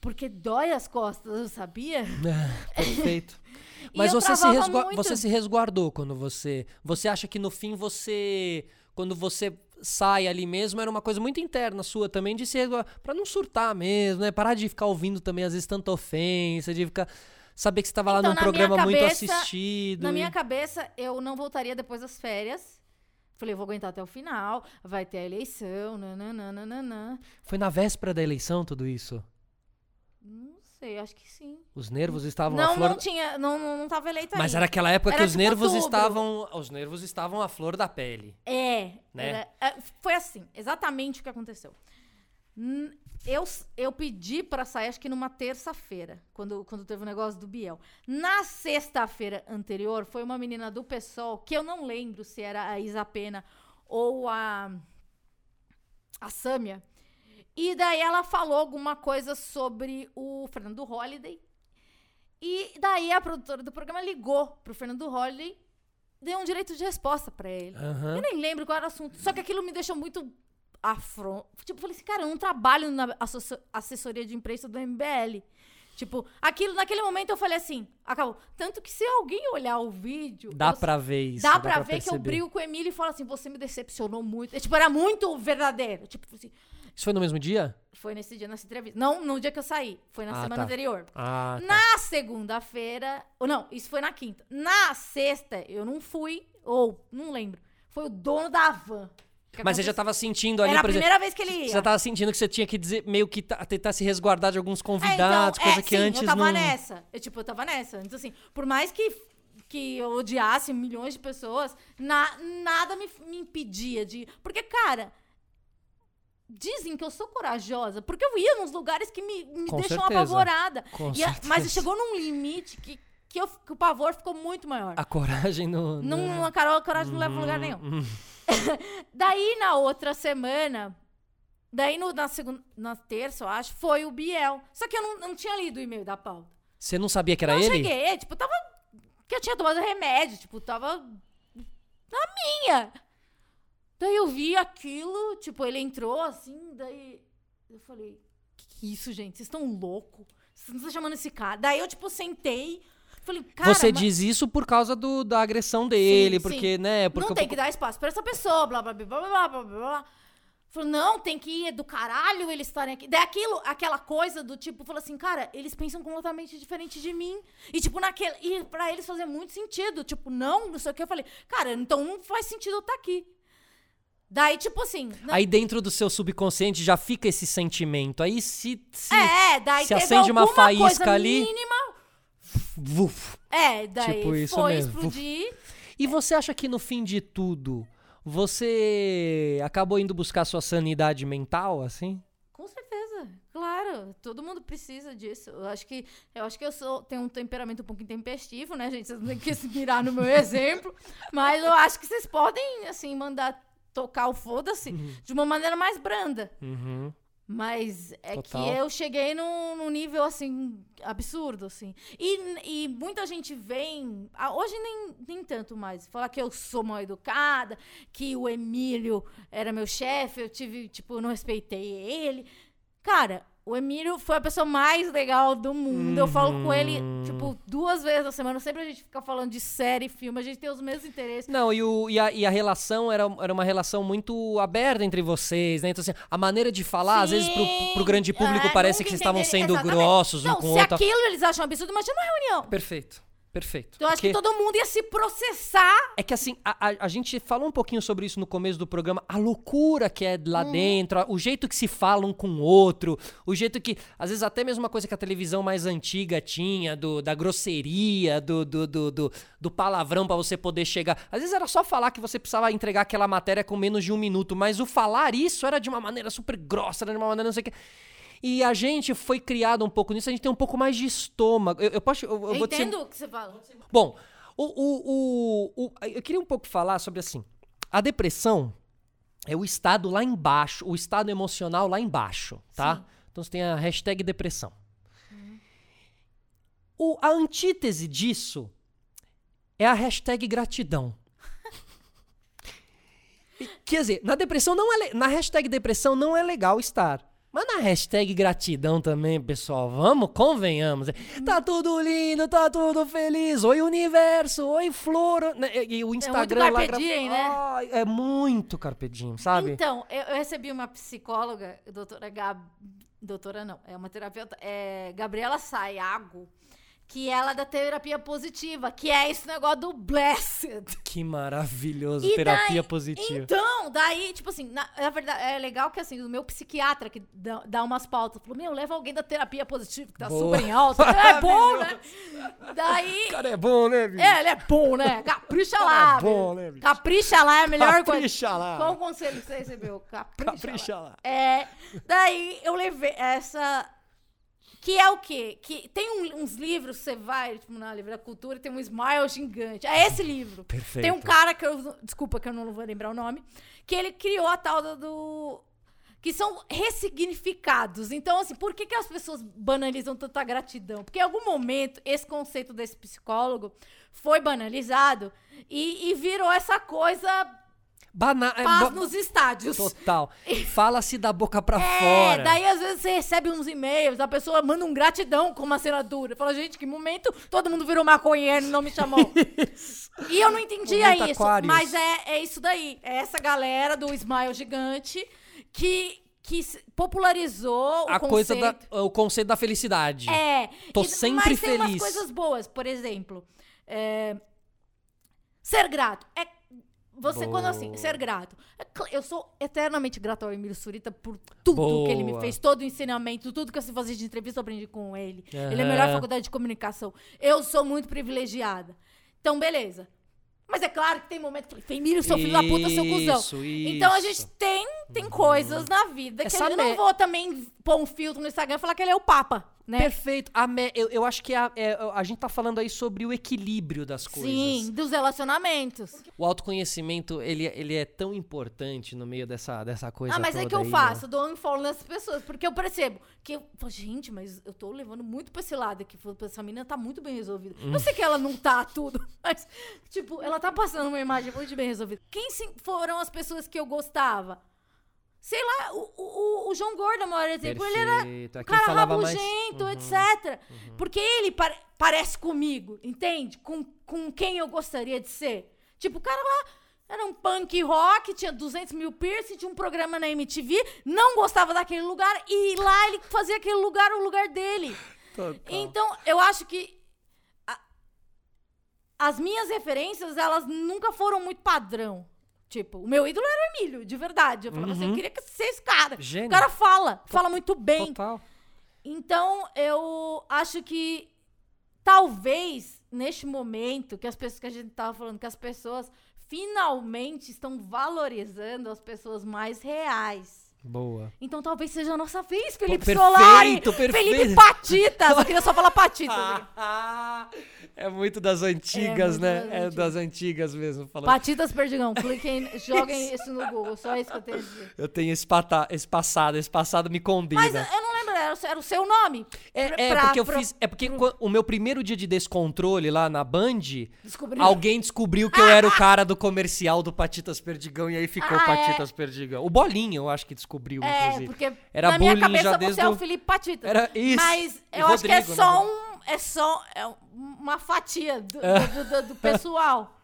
S1: Porque dói as costas, eu sabia?
S2: É, perfeito. Mas você se,
S1: muito.
S2: você se resguardou quando você. Você acha que no fim você. Quando você sai ali mesmo, era uma coisa muito interna sua também, de se resguardar. Pra não surtar mesmo, né? Parar de ficar ouvindo também, às vezes, tanta ofensa, de ficar. Saber que você tava lá
S1: Então,
S2: num programa muito
S1: cabeça-
S2: assistido.
S1: Na
S2: e-
S1: minha cabeça, eu não voltaria depois das férias. Falei, eu vou aguentar até o final, vai ter a eleição, nananana.
S2: Foi na véspera da eleição tudo isso?
S1: Não sei, acho que sim.
S2: Os nervos estavam à
S1: Não,
S2: flor.
S1: não tinha, não, não, não tava eleita
S2: Mas
S1: ainda.
S2: era aquela época que
S1: Era
S2: os
S1: tipo
S2: nervos
S1: outubro.
S2: estavam. Os nervos estavam à flor da pele.
S1: É,
S2: Né?
S1: era- é, foi assim, exatamente o que aconteceu. Eu, eu pedi pra sair, acho que numa terça-feira, quando, quando teve o negócio do Biel. Na sexta-feira anterior, foi uma menina do PSOL, que eu não lembro se era a Isa Pena ou a, a Sâmia. E daí ela falou alguma coisa sobre o Fernando Holliday. E daí a produtora do programa ligou pro Fernando Holliday, deu um direito de resposta pra ele.
S2: Aham.
S1: Eu nem lembro qual era o assunto. Só que aquilo me deixou muito afron. Tipo, falei assim, cara, eu não trabalho na assessoria de imprensa do MBL. Tipo, aquilo, naquele momento eu falei assim, acabou. Tanto que se alguém olhar o vídeo.
S2: Dá
S1: eu-
S2: pra ver isso.
S1: Dá pra ver que eu
S2: perceber.
S1: brigo com o Emílio e falo assim, você me decepcionou muito. É, tipo, era muito verdadeiro. Tipo assim,
S2: Isso foi no mesmo dia?
S1: foi nesse dia, nessa entrevista. Não no dia que eu saí, foi na
S2: Ah,
S1: semana
S2: tá.
S1: anterior.
S2: Ah, tá.
S1: Na segunda-feira. Ou não, isso foi na quinta. Na sexta, eu não fui, ou não lembro. Foi o dono da van.
S2: Mas você já
S1: aconteceu.
S2: tava sentindo ali,
S1: Era a
S2: por exemplo.
S1: primeira vez que ele ia.
S2: Você já tava sentindo que você tinha que dizer, meio que ta- tentar se resguardar de alguns
S1: É,
S2: convidados,
S1: então,
S2: coisa
S1: é,
S2: que
S1: sim,
S2: antes
S1: eu tava
S2: não.
S1: nessa. Eu, tipo, eu tava nessa. Então, assim, por mais que, que eu odiasse milhões de pessoas, na- nada me, me impedia de. Porque, cara. Dizem que eu sou corajosa, porque eu ia nos lugares que me, me
S2: Com
S1: deixam
S2: certeza.
S1: apavorada.
S2: Com
S1: E a-
S2: certeza.
S1: mas chegou num limite que, que, eu- que o pavor ficou muito maior.
S2: A coragem no.
S1: Não, a Carol, a coragem não leva a lugar nenhum.
S2: Hum,
S1: Daí, na outra semana, daí no- na, segunda, na terça, eu acho, foi o Biel. Só que eu não, não tinha lido o e-mail da pauta.
S2: Você não sabia que era
S1: não
S2: ele?
S1: cheguei, tipo, tava. Que eu tinha tomado remédio, tipo, tava. Na minha. Daí eu vi aquilo, tipo, ele entrou assim, daí. Eu falei, que, que isso, gente? Vocês estão loucos? Vocês não estão chamando esse cara? Daí eu, tipo, sentei. Falei, cara,
S2: Você
S1: mas...
S2: diz isso por causa do, da agressão dele,
S1: sim,
S2: porque, sim. né? Porque
S1: não tem eu... que dar espaço pra essa pessoa, blá, blá, blá, blá, blá, blá, não, tem que ir é do caralho eles estarem aqui. Daí aquilo, aquela coisa do tipo, falou assim, cara, eles pensam completamente diferente de mim. E, tipo, naquele. E pra eles fazer muito sentido. Tipo, não, não sei o que. Eu falei, cara, então não faz sentido eu estar aqui. Daí, tipo assim. Não...
S2: Aí dentro do seu subconsciente já fica esse sentimento. Aí se. se
S1: é, daí
S2: se acende uma faísca ali.
S1: Mínima
S2: Vuf.
S1: É, daí
S2: Tipo isso
S1: foi
S2: mesmo.
S1: explodir.
S2: E você acha que no fim de tudo, você acabou indo buscar sua sanidade mental, assim?
S1: Com certeza, claro. Todo mundo precisa disso. Eu acho que eu acho que eu sou tenho um temperamento um pouco intempestivo, né, gente? Vocês não têm que se mirar no meu exemplo, mas eu acho que vocês podem assim mandar tocar o foda-se de uma maneira mais branda.
S2: Uhum.
S1: Mas é
S2: Total.
S1: que eu cheguei num, num nível, assim, absurdo, assim. E, e muita gente vem... ah, Hoje nem, nem tanto mais. Falar que eu sou mal educada, que o Emílio era meu chefe, eu tive, tipo, não respeitei ele. Cara, o Emílio foi a pessoa mais legal do mundo. Eu falo com ele,
S2: Uhum.
S1: tipo, duas vezes na semana. Sempre a gente fica falando de série, filme, a gente tem os mesmos interesses.
S2: Não, e, o, e, a, e a relação era, era uma relação muito aberta entre vocês, né? Então, assim, a maneira de falar, às vezes, pro,
S1: Sim.
S2: pro grande público
S1: É,
S2: parece que vocês estavam sendo
S1: exatamente.
S2: grossos um
S1: Não,
S2: com o
S1: se
S2: outro.
S1: aquilo eles acham absurdo, imagina uma reunião.
S2: Perfeito, perfeito.
S1: Eu acho que todo mundo ia se processar.
S2: É que assim, a, a, a gente falou um pouquinho sobre isso no começo do programa, a loucura que é lá
S1: Uhum.
S2: dentro, a- o jeito que se fala um com o outro, o jeito que, às vezes até mesmo uma coisa que a televisão mais antiga tinha, do, da grosseria, do, do, do, do, do palavrão pra você poder chegar. Às vezes era só falar que você precisava entregar aquela matéria com menos de um minuto, mas o falar isso era de uma maneira super grossa, era de uma maneira não sei o que. E a gente foi criado um pouco nisso, a gente tem um pouco mais de estômago. Eu, eu posso. Eu, eu
S1: Eu entendo o que você fala.
S2: Bom, o, o, o, o- eu queria um pouco falar sobre assim. A depressão é o estado lá embaixo, o estado emocional lá embaixo, tá?
S1: Sim.
S2: Então você tem a hashtag depressão. O, a antítese disso é a hashtag gratidão. Quer dizer, na depressão não é na hashtag depressão não é legal estar. Mas na hashtag gratidão também, pessoal, vamos, convenhamos. Tá tudo lindo, tá tudo feliz. Oi, universo, oi, flor. Né, E o Instagram lá.
S1: Carpe
S2: gra-
S1: Diem, né?
S2: Ai, é muito Carpe Diem, sabe?
S1: Então, eu, eu recebi uma psicóloga, doutora Gab... Doutora não, é uma terapeuta, é Gabriela Sayago, que ela é da terapia positiva, que é esse negócio do blessed.
S2: Que maravilhoso,
S1: E
S2: terapia
S1: daí-
S2: positiva.
S1: Então, daí, tipo assim, na, na verdade, é legal que assim, o meu psiquiatra que dá, dá umas pautas, falou, meu, leva alguém da terapia positiva, que tá
S2: Boa.
S1: super em alta. É bom, né? Daí.
S2: Cara, é bom, né, bicho?
S1: É, ele é bom, né? Capricha lá.
S2: é bom, né, bicho?
S1: Capricha lá é a melhor coisa.
S2: Capricha lá.
S1: Qual o conselho que você recebeu? Capricha,
S2: Capricha lá.
S1: É, daí eu levei essa. Que é o quê? Que tem um- uns livros, você vai, tipo, na Livraria Cultura, tem um Smile gigante. É esse livro.
S2: Perfeito.
S1: Tem um cara que eu. Desculpa que eu não vou lembrar o nome. Que ele criou a tal da do. Que são ressignificados. Então, assim, por que, que as pessoas banalizam tanta gratidão? Porque em algum momento esse conceito desse psicólogo foi banalizado e, e virou essa coisa
S2: Bana é,
S1: paz
S2: ba-
S1: nos estádios.
S2: Total. Fala-se da boca pra
S1: É,
S2: fora.
S1: daí às vezes você recebe uns e-mails, a pessoa manda um gratidão com uma assinatura. Fala, gente, que momento todo mundo virou maconheiro e não me chamou. e eu não entendia
S2: Momento
S1: isso,
S2: Aquarius.
S1: mas é, é isso daí. É essa galera do Smile Gigante que, que popularizou
S2: A
S1: o
S2: coisa
S1: conceito.
S2: da, o conceito da felicidade.
S1: É.
S2: Tô
S1: e-
S2: sempre
S1: mas tem umas
S2: feliz.
S1: coisas boas, por exemplo. é, ser grato. É, você, quando assim,
S2: Boa.
S1: ser grato. É eu sou eternamente grato ao Emílio Surita por tudo que ele me
S2: Boa.
S1: fez, todo o ensinamento, tudo que eu fazer de entrevista, eu aprendi com ele. Ele é a melhor faculdade de comunicação. Eu sou muito privilegiada. Então, beleza. Mas é claro que tem momento que eu falei, Emílio, seu filho da puta, seu cuzão.
S2: Isso,
S1: Então a gente tem, tem coisas na vida que
S2: Essa
S1: eu não vou também pôr um filtro no Instagram e falar que ele é o Papa, né?
S2: Perfeito. A me- eu, eu acho que a, é, a gente tá falando aí sobre o equilíbrio das coisas.
S1: Sim, dos relacionamentos.
S2: O autoconhecimento, ele, ele é tão importante no meio dessa, dessa coisa
S1: Ah, mas é que eu
S2: aí, né?
S1: faço, dou um follow nessas pessoas, porque eu percebo que eu falo, gente, mas eu tô levando muito pra esse lado aqui, essa menina tá muito bem resolvida.
S2: Hum.
S1: Eu sei que ela não tá tudo, mas, tipo, ela tá passando uma imagem muito bem resolvida. Quem foram as pessoas que eu gostava? Sei lá, o, o, o João Gordo, a maioria do tempo, ele era.
S2: É
S1: um cara rabugento,
S2: Uhum.
S1: etc. Porque ele pare- parece comigo, entende? Com, com quem eu gostaria de ser. Tipo, o cara lá era um punk rock, tinha 200 mil piercing, tinha um programa na MTV, não gostava daquele lugar, e lá ele fazia aquele lugar o lugar dele.
S2: Total.
S1: Então, eu acho que a- as minhas referências, elas nunca foram muito padrão. Tipo, o meu ídolo era o Emílio, de verdade. Eu falava assim, eu queria que você esse cara.
S2: Uhum. Gênio.
S1: O cara fala, fala muito bem.
S2: Total.
S1: Então, eu acho que talvez neste momento que as pessoas que a gente tava falando, que as pessoas finalmente estão valorizando as pessoas mais reais.
S2: Boa.
S1: Então talvez seja a nossa vez, Felipe
S2: perfeito,
S1: Solari.
S2: perfeito.
S1: Felipe Patitas. Eu queria só falar Patitas. aqui.
S2: é muito das antigas,
S1: É muito
S2: né?
S1: das
S2: é
S1: antigas.
S2: das antigas mesmo. Falando.
S1: Patitas Perdigão. Cliquem, joguem isso no Google. Só isso que eu tenho a dizer.
S2: Eu tenho esse, pata- esse passado, esse passado me condena.
S1: Mas eu era, o- era o seu nome?
S2: É,
S1: Pra-
S2: é,
S1: pra-
S2: porque eu
S1: pra-
S2: fiz. É porque
S1: pro-
S2: o meu primeiro dia de descontrole lá na Band,
S1: Descobriu.
S2: alguém descobriu que eu era o cara do comercial do Patitas Perdigão e aí ficou
S1: Ah,
S2: Patitas Perdigão. O Bolinho, eu acho que descobriu,
S1: É,
S2: inclusive.
S1: porque
S2: Era
S1: na minha
S2: bullying
S1: cabeça
S2: já
S1: você
S2: desde
S1: é
S2: o-
S1: Felipe Patitas.
S2: Era isso.
S1: Mas eu acho que é
S2: Rodrigo,
S1: só
S2: né?
S1: um. É só é uma fatia do, do- do- do pessoal.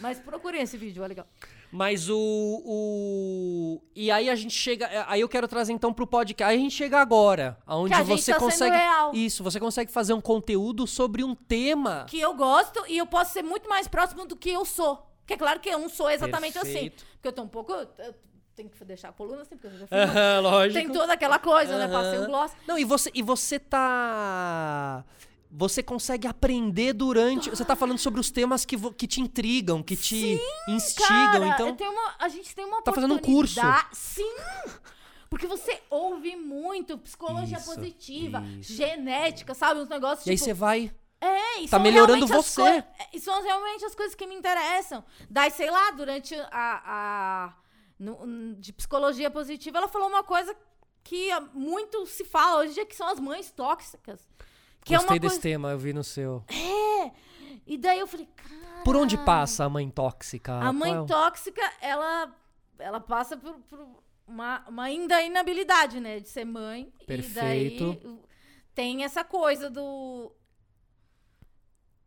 S1: Mas procurem esse vídeo, é legal.
S2: Mas o, o. E aí a gente chega. Aí eu quero trazer então pro podcast. Aí a gente chega agora. Onde
S1: Que a gente
S2: você
S1: tá sendo
S2: consegue.
S1: real.
S2: Isso, você consegue fazer um conteúdo sobre um tema.
S1: Que eu gosto e eu posso ser muito mais próximo do que eu sou. Que é claro que eu não sou exatamente assim.
S2: Perfeito.
S1: Porque eu tô um pouco. Eu tenho que deixar a coluna assim, porque eu já filmo.
S2: Aham, lógico.
S1: Tem toda aquela coisa, né? Passei
S2: Aham.
S1: um gloss.
S2: Não, e você, e você tá. Você consegue aprender durante. Você tá falando sobre os temas que, vo- que te intrigam, que te instigam.
S1: Cara,
S2: então.
S1: uma- a gente tem uma
S2: Tá fazendo um curso.
S1: Sim! Porque você ouve muito psicologia
S2: Isso,
S1: positiva,
S2: isso.
S1: genética, sabe? Uns negócios
S2: E aí
S1: tipo,
S2: você vai.
S1: É, e
S2: Tá melhorando você.
S1: coi- é, são realmente as coisas que me interessam. Daí, sei lá, durante a. a no- de psicologia positiva, ela falou uma coisa que muito se fala hoje dia, que são as mães tóxicas. Que
S2: Gostei
S1: é
S2: desse
S1: coisa.
S2: tema, eu vi no seu.
S1: É! E daí eu falei, cara.
S2: Por onde passa a mãe tóxica?
S1: A mãe
S2: Qual é
S1: tóxica, ela, ela passa por, por- uma, uma ainda inabilidade, né? De ser mãe.
S2: Perfeito.
S1: E daí tem essa coisa do.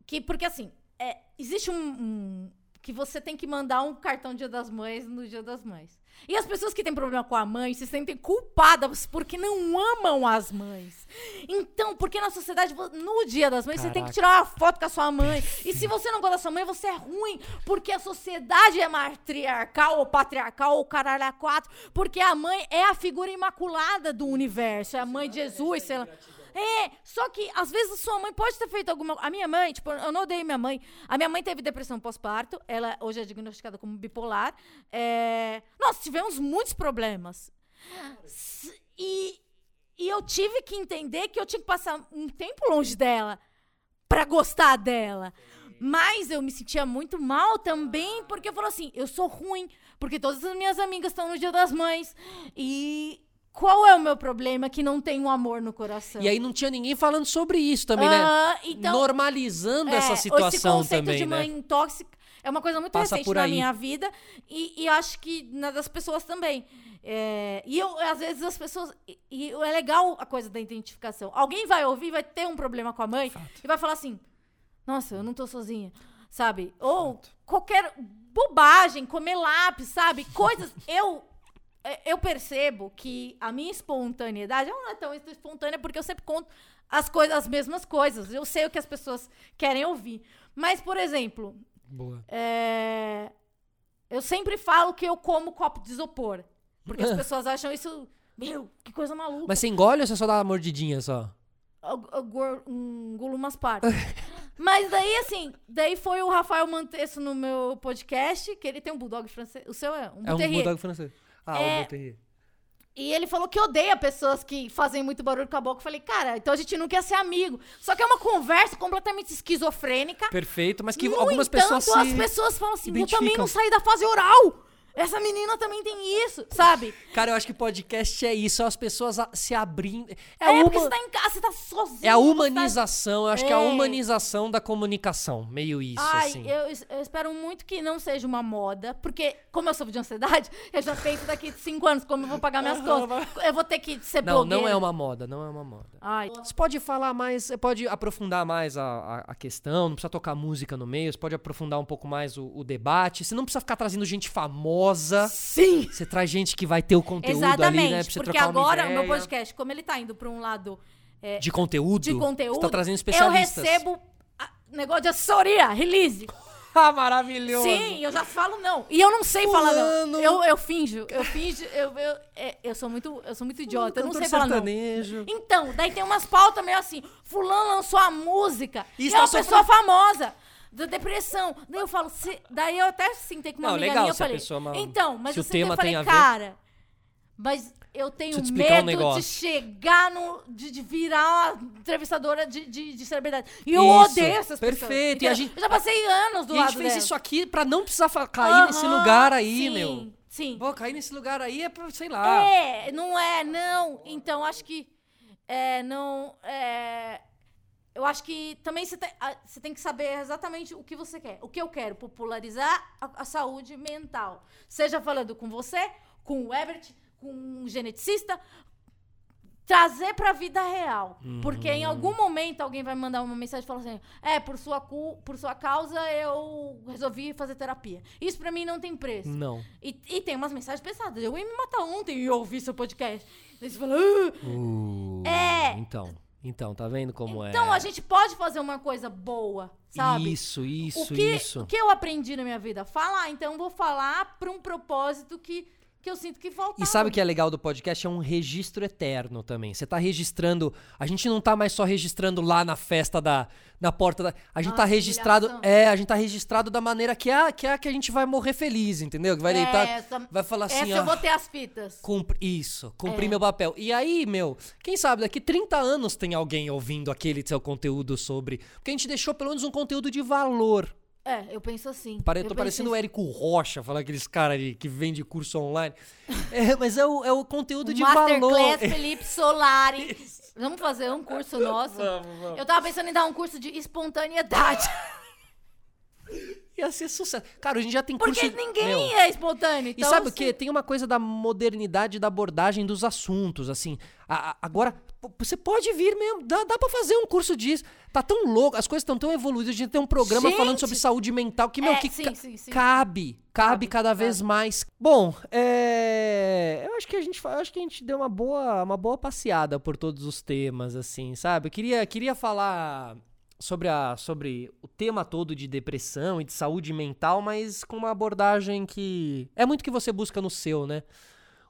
S1: Que, porque assim, é, existe um, um- Que você tem que mandar um cartão Dia das Mães no Dia das Mães. E as pessoas que têm problema com a mãe se sentem culpadas porque não amam as mães. Então, porque na sociedade, no Dia das Mães, você tem que
S2: Caraca.
S1: tirar uma foto com a sua mãe. E se você não gosta da sua mãe, você é ruim. Porque a sociedade é matriarcal ou patriarcal ou caralho a quatro. Porque a mãe é a figura imaculada do universo. É a mãe de Jesus, sei lá. É, só que às vezes a sua mãe pode ter feito alguma A minha mãe, tipo, eu não odeio minha mãe. A minha mãe teve depressão pós-parto. Ela hoje é diagnosticada como bipolar. É... Nós tivemos muitos problemas. E, e eu tive que entender que eu tinha que passar um tempo longe dela pra gostar dela. Mas eu me sentia muito mal também, porque eu falo assim, eu sou ruim, porque todas as minhas amigas estão no Dia das Mães. E qual é o meu problema que não tenho amor no coração?
S2: E aí não tinha ninguém falando sobre isso também, né?
S1: Ah, então,
S2: Normalizando
S1: é,
S2: essa
S1: Esse
S2: situação
S1: conceito
S2: também,
S1: de
S2: né?
S1: mãe tóxica é uma coisa muito
S2: Passa
S1: recente na minha vida e, e acho que na das pessoas também. É, e eu, às vezes, as pessoas. E, e é legal a coisa da identificação. Alguém vai ouvir, vai ter um problema com a mãe e vai falar assim: Nossa, eu não tô sozinha. Sabe? Ou qualquer bobagem, comer lápis, sabe? Coisas. eu. É, Eu percebo que a minha espontaneidade não é tão espontânea porque eu sempre conto as coisas, as mesmas coisas. Eu sei o que as pessoas querem ouvir. Mas, por exemplo, é, eu sempre falo que eu como copo de isopor. Porque as pessoas acham isso. Meu, que coisa maluca.
S2: Mas você engole ou você só dá uma mordidinha só?
S1: Eu- Engulo umas partes. Mas daí, assim, daí foi o Rafael Mantesso no meu podcast, que ele tem um bulldog francês. O seu é um
S2: É um bulldog francês. Ah,
S1: É,
S2: o Bull
S1: E ele falou que odeia pessoas que fazem muito barulho com a boca. Eu falei, cara, então a gente não quer ser amigo. Só que é uma conversa completamente esquizofrênica.
S2: Perfeito, mas que
S1: no
S2: algumas
S1: entanto,
S2: pessoas se...
S1: as pessoas falam assim, eu também não saí da fase oral. Essa menina também tem isso, sabe?
S2: Cara, eu acho que podcast é isso, é as pessoas se abrindo. É,
S1: É,
S2: a
S1: porque
S2: uma-
S1: você tá em casa, você tá sozinho.
S2: é a
S1: tá-
S2: humanização, eu acho que é a
S1: É.
S2: humanização da comunicação. Meio isso,
S1: Ai,
S2: assim.
S1: eu, eu espero muito que não seja uma moda, porque, como eu sofro de ansiedade, eu já penso daqui cinco anos como eu vou pagar minhas contas. Eu vou ter que ser
S2: Não,
S1: blogueira.
S2: não é uma moda, não é uma moda.
S1: Ai,
S2: Você pode falar mais, você pode aprofundar mais a, a, a questão, não precisa tocar música no meio, você pode aprofundar um pouco mais o, o debate. Você não precisa ficar trazendo gente famosa.
S1: Sim!
S2: Você traz gente que vai ter o conteúdo
S1: Exatamente,
S2: ali, né? Pra você
S1: porque agora o meu podcast, como ele tá indo pra um lado é,
S2: De conteúdo?
S1: de conteúdo,
S2: Você tá trazendo
S1: eu
S2: especialistas.
S1: recebo a- negócio de assessoria, release.
S2: Ah, maravilhoso!
S1: Sim, eu já falo não. E eu não sei falar não. Eu, eu finjo, eu finjo, eu, eu, é, eu sou muito, eu sou muito idiota, eu não sei falar não.
S2: sertanejo.
S1: Então, daí tem umas pautas meio assim, fulano lançou a música,
S2: E
S1: e, é uma pessoa famosa, da depressão. Daí eu falo, se- daí eu até sentei com uma
S2: Não,
S1: amiga
S2: legal
S1: minha, eu falei,
S2: pessoa uma-
S1: então, mas
S2: se
S1: eu
S2: o tema
S1: eu falei,
S2: tem a ver.
S1: cara, mas eu tenho
S2: te explicar um
S1: medo de chegar no, de, de virar uma entrevistadora de, de, de celebridade. E eu
S2: Isso,
S1: odeio essas pessoas.
S2: perfeito. E a
S1: entendeu?
S2: gente-
S1: eu já passei anos do
S2: E a
S1: lado
S2: gente fez
S1: delas.
S2: isso aqui pra não precisar cair nesse
S1: Aham,
S2: lugar aí,
S1: sim,
S2: meu.
S1: Sim.
S2: Pô, cair nesse lugar aí é pra, sei lá.
S1: É, não é, não. Então, acho que. É, não. É, eu acho que também você tem, a- você tem que saber exatamente o que você quer. O que eu quero? Popularizar a, a saúde mental. Seja falando com você, com o Ebert, com um geneticista. Trazer pra vida real. Porque em algum momento alguém vai mandar uma mensagem e falar assim: é, por sua, por sua causa eu resolvi fazer terapia. Isso pra mim não tem preço.
S2: Não.
S1: E, e tem umas mensagens pesadas. Eu ia me matar ontem e ouvir seu podcast. Daí você fala, "Ah".
S2: Uh,
S1: É.
S2: Então, então, tá vendo como é?
S1: Então a gente pode fazer uma coisa boa, sabe?
S2: Isso, isso,
S1: o que,
S2: isso.
S1: O que eu aprendi na minha vida? Falar. Então eu vou falar pra um propósito que, que eu sinto que faltava.
S2: E sabe o que é legal do podcast? É um registro eterno também. Você tá registrando. A gente não tá mais só registrando lá na festa da. Na porta da. A gente tá
S1: Nossa,
S2: registrado.
S1: humilhação.
S2: É, a gente tá registrado da maneira que é, que é a que a gente vai morrer feliz, entendeu? Que vai
S1: É,
S2: deitar.
S1: essa-
S2: vai falar assim,
S1: Essa
S2: ó.
S1: eu vou ter as fitas.
S2: Cumpri, isso, cumpri
S1: É.
S2: meu papel. E aí, meu, quem sabe daqui 30 anos tem alguém ouvindo aquele seu conteúdo sobre. Porque a gente deixou pelo menos um conteúdo de valor.
S1: É, eu penso assim.
S2: Pare,
S1: eu
S2: tô
S1: penso
S2: parecendo o
S1: assim.
S2: Érico Rocha, falar aqueles caras que vende curso online. É, mas é o, é o conteúdo de valor.
S1: Masterclass Felipe Solari. Vamos fazer um curso nosso?
S2: Vamos, vamos.
S1: Eu tava pensando em dar um curso de espontaneidade.
S2: Ia ser sucesso. Cara, a gente já tem
S1: Porque
S2: curso...
S1: ninguém
S2: meu,
S1: é espontâneo.
S2: E
S1: Então,
S2: sabe o
S1: assim,
S2: que? Tem uma coisa da modernidade da abordagem dos assuntos, assim. A- a- agora, você pode vir mesmo, dá, dá pra fazer um curso disso. Tá tão louco, as coisas estão tão evoluídas. A gente tem um programa
S1: Gente!
S2: falando sobre saúde mental que, meu,
S1: É,
S2: que
S1: sim,
S2: ca-
S1: sim, sim.
S2: cabe. Cabe
S1: Cabe,
S2: cada vez mais. Bom, é, eu acho que a gente, acho que a gente deu uma boa, uma boa passeada por todos os temas, assim, sabe? Eu queria, queria falar sobre, a, sobre o tema todo de depressão e de saúde mental, mas com uma abordagem que é muito que você busca no seu, né?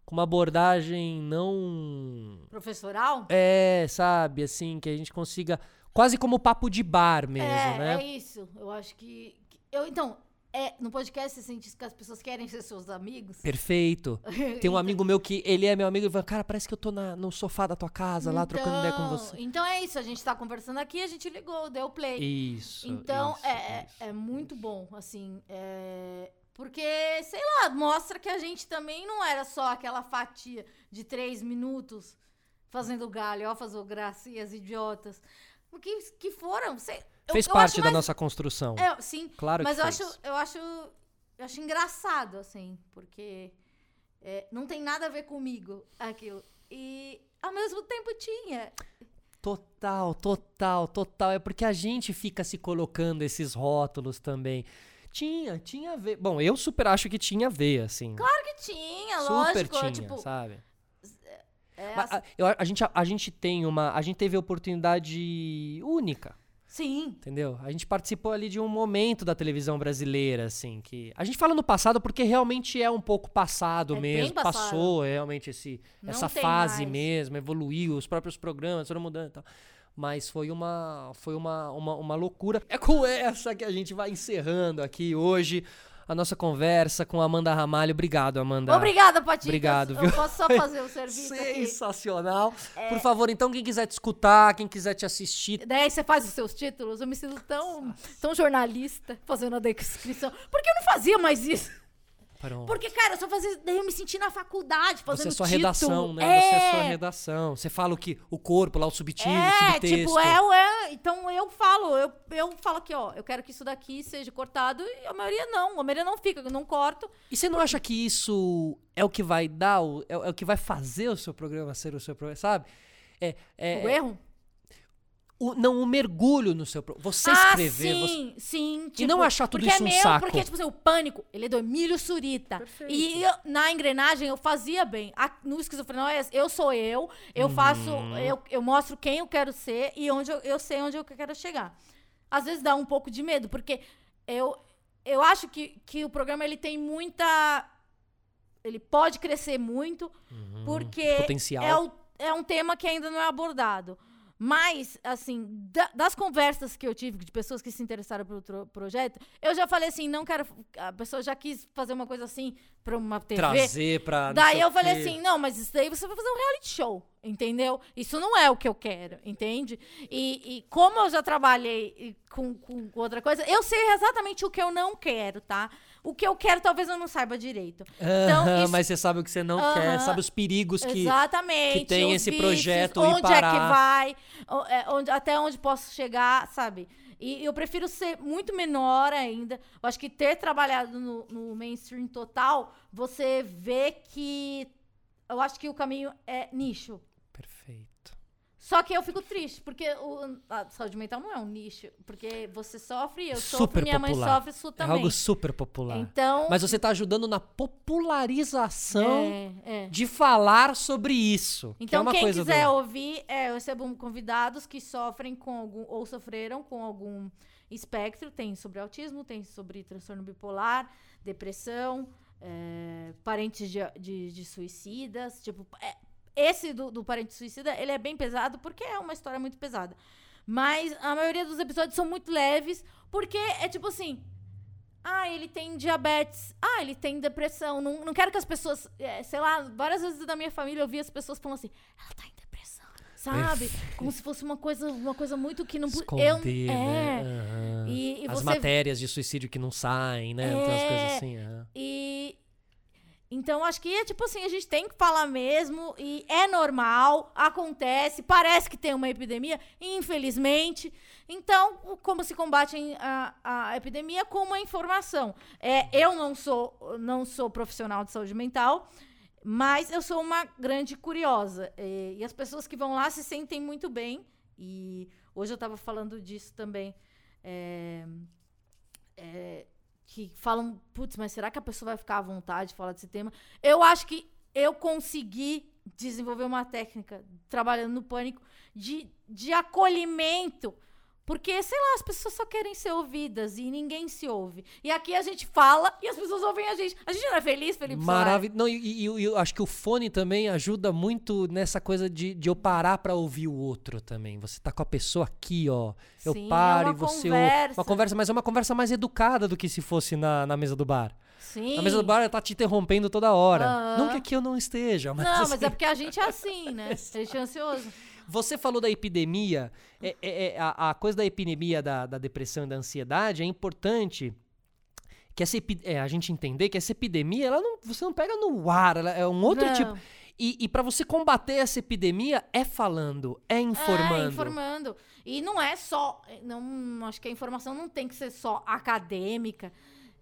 S2: Com uma abordagem não
S1: Professoral?
S2: é, sabe, assim, que a gente consiga quase como papo de bar mesmo,
S1: é,
S2: né?
S1: é isso. Eu acho que. eu, então, é, no podcast você sente que as pessoas querem ser seus amigos.
S2: Perfeito. Tem um amigo meu que ele é meu amigo e fala, cara, parece que eu tô na- no sofá da tua casa lá trocando ideia com
S1: Então-
S2: você.
S1: Então é isso, a gente tá conversando aqui, a gente ligou, deu play.
S2: Isso.
S1: Então
S2: isso,
S1: é,
S2: isso.
S1: é, é muito bom, assim. é, Porque, sei lá, mostra que a gente também não era só aquela fatia de três minutos fazendo galhofas ou gracinhas idiotas. Que, que foram. sei-
S2: Fez
S1: eu
S2: parte
S1: acho
S2: da
S1: mais-
S2: nossa construção.
S1: É, sim,
S2: Claro
S1: mas
S2: que
S1: eu
S2: fez.
S1: acho, eu acho, eu acho engraçado, assim, porque é, não tem nada a ver comigo aquilo. E ao mesmo tempo tinha.
S2: Total, total, total. É porque a gente fica se colocando esses rótulos também. Tinha, tinha a ver. Bom, eu super acho que tinha a ver, assim.
S1: Claro que tinha,
S2: super
S1: lógico.
S2: tinha,
S1: tipo,
S2: sabe?
S1: é,
S2: Mas, a, eu- a gente, a gente tem uma. A gente teve a oportunidade única.
S1: Sim,
S2: Entendeu? A gente participou ali de um momento da televisão brasileira, assim, que. A gente fala no passado porque realmente é um pouco passado
S1: É
S2: mesmo.
S1: passado.
S2: Passou realmente esse,
S1: Não
S2: essa fase
S1: mais.
S2: mesmo, evoluiu, os próprios programas foram mudando e tal. Mas foi uma, foi uma, uma, uma loucura. É com essa que a gente vai encerrando aqui hoje a nossa conversa com a Amanda Ramalho. Obrigado, Amanda.
S1: Obrigada, Patinhas.
S2: Obrigado,
S1: Eu
S2: viu?
S1: posso só fazer o serviço aqui.
S2: Sensacional.
S1: É.
S2: Por favor, então, quem quiser te escutar, quem quiser te assistir,
S1: Daí você faz os seus títulos, eu me sinto tão, tão jornalista fazendo a descrição. Por que eu não fazia mais isso?
S2: Pronto.
S1: Porque, cara, eu só fazia. Daí eu me senti na faculdade fazendo
S2: Você é sua
S1: título.
S2: redação, né?
S1: É,
S2: Você é sua redação. Você fala o que? O corpo, lá o subtítulo, o
S1: É,
S2: subtexto.
S1: tipo, é, é. Então eu falo, eu, eu falo aqui, ó, eu quero que isso daqui seja cortado e a maioria não. A maioria não fica, eu não corto.
S2: E você não acha que isso é o que vai dar, o, é, é o que vai fazer o seu programa ser o seu programa, sabe? É, é,
S1: o erro.
S2: O- não, o mergulho no seu programa. Você
S1: ah,
S2: escrever, você...
S1: sim, sim. Tipo,
S2: não achar tudo
S1: porque
S2: isso
S1: é
S2: um
S1: meu,
S2: saco.
S1: Porque, tipo assim, o pânico, ele é do Emílio Surita.
S2: Perfeito.
S1: E eu- na engrenagem eu fazia bem. A- no esquizofrenóias, eu sou eu, eu faço,
S2: Uhum.
S1: eu, eu mostro quem eu quero ser e onde eu, eu sei onde eu quero chegar. Às vezes dá um pouco de medo, porque eu, eu acho que, que o programa ele tem muita. Ele pode crescer muito, porque
S2: Uhum. potencial.
S1: é, o- é um tema que ainda não é abordado. Mas, assim, da- das conversas que eu tive de pessoas que se interessaram pelo projeto, eu já falei assim, não quero. A pessoa já quis fazer uma coisa assim pra uma TV.
S2: Trazer pra.
S1: Daí eu falei assim, não, mas isso daí você vai fazer um reality show, entendeu? Isso não é o que eu quero, entende? E, e como eu já trabalhei com, com outra coisa, eu sei exatamente o que eu não quero, tá? O que eu quero talvez eu não saiba direito. Então,
S2: Aham,
S1: isso-
S2: Mas você sabe o que você não quer,
S1: Aham.
S2: sabe os perigos que.
S1: Exatamente.
S2: que tem esse
S1: vícios,
S2: projeto
S1: onde é que
S2: parar.
S1: vai, é, onde, até onde posso chegar, sabe? E eu prefiro ser muito menor ainda. Eu acho que ter trabalhado no, no mainstream total, você vê que. Eu acho que o caminho é nicho. Só que eu fico triste, porque o, a saúde mental não é um nicho. Porque você sofre, eu sofro,
S2: Super
S1: minha mãe
S2: popular.
S1: sofre, isso
S2: É
S1: também.
S2: algo super popular.
S1: Então.
S2: Mas você tá ajudando na popularização
S1: é, é.
S2: de falar sobre isso. que é
S1: Então, quem quiser
S2: do...
S1: ouvir, é, eu recebo convidados que sofrem com algum, ou sofreram com algum espectro. Tem sobre autismo, tem sobre transtorno bipolar, depressão, é, parentes de, de, de suicidas. Tipo, é, esse do, do parente suicida, ele é bem pesado porque é uma história muito pesada. Mas a maioria dos episódios são muito leves, porque é tipo assim. Ah, ele tem diabetes. Ah, ele tem depressão. Não, não quero que as pessoas. é, sei lá, várias vezes da minha família eu vi as pessoas falando assim: ela tá em depressão. Sabe? Como se fosse uma coisa, uma coisa muito que não.
S2: Esconder,
S1: eu,
S2: né?
S1: é.
S2: Aham.
S1: E, e
S2: As
S1: você
S2: matérias de suicídio que não saem, né? Tem umas coisas
S1: É.
S2: assim.
S1: E, Então, acho que é tipo assim, a gente tem que falar mesmo, e é normal, acontece, parece que tem uma epidemia, infelizmente. Então, como se combate a, a epidemia com uma informação. É, eu não sou, não sou profissional de saúde mental, mas eu sou uma grande curiosa. É, e as pessoas que vão lá se sentem muito bem. E hoje eu estava falando disso também. é, é, que falam, putz, mas será que a pessoa vai ficar à vontade de falar desse tema? Eu acho que eu consegui desenvolver uma técnica, trabalhando no pânico, de, de acolhimento. Porque, sei lá, as pessoas só querem ser ouvidas e ninguém se ouve. E aqui a gente fala e as pessoas ouvem a gente. A gente não é feliz, Felipe?
S2: Maravilhoso. Não, e, e- eu acho que o fone também ajuda muito nessa coisa de, de eu parar pra ouvir o outro também. Você tá com a pessoa aqui, ó. Eu
S1: Sim, é
S2: paro
S1: uma
S2: e você ouve.
S1: conversa.
S2: Uma conversa, mas é uma conversa mais educada do que se fosse na, na mesa do bar.
S1: Sim.
S2: Na mesa do bar ela tá te interrompendo toda hora.
S1: Aham.
S2: Não que aqui eu não esteja, mas.
S1: Não,
S2: assim,
S1: mas é porque a gente é assim, né? A gente é ansioso.
S2: Você falou da epidemia. É, é- é- a, a coisa da epidemia da, da depressão e da ansiedade é importante que essa é, a gente entender que essa epidemia, ela não, você não pega no ar, ela é um outro
S1: Não.
S2: tipo. E, e para você combater essa epidemia é falando, é informando.
S1: É, informando. E não é só. Não, acho que a informação não tem que ser só acadêmica.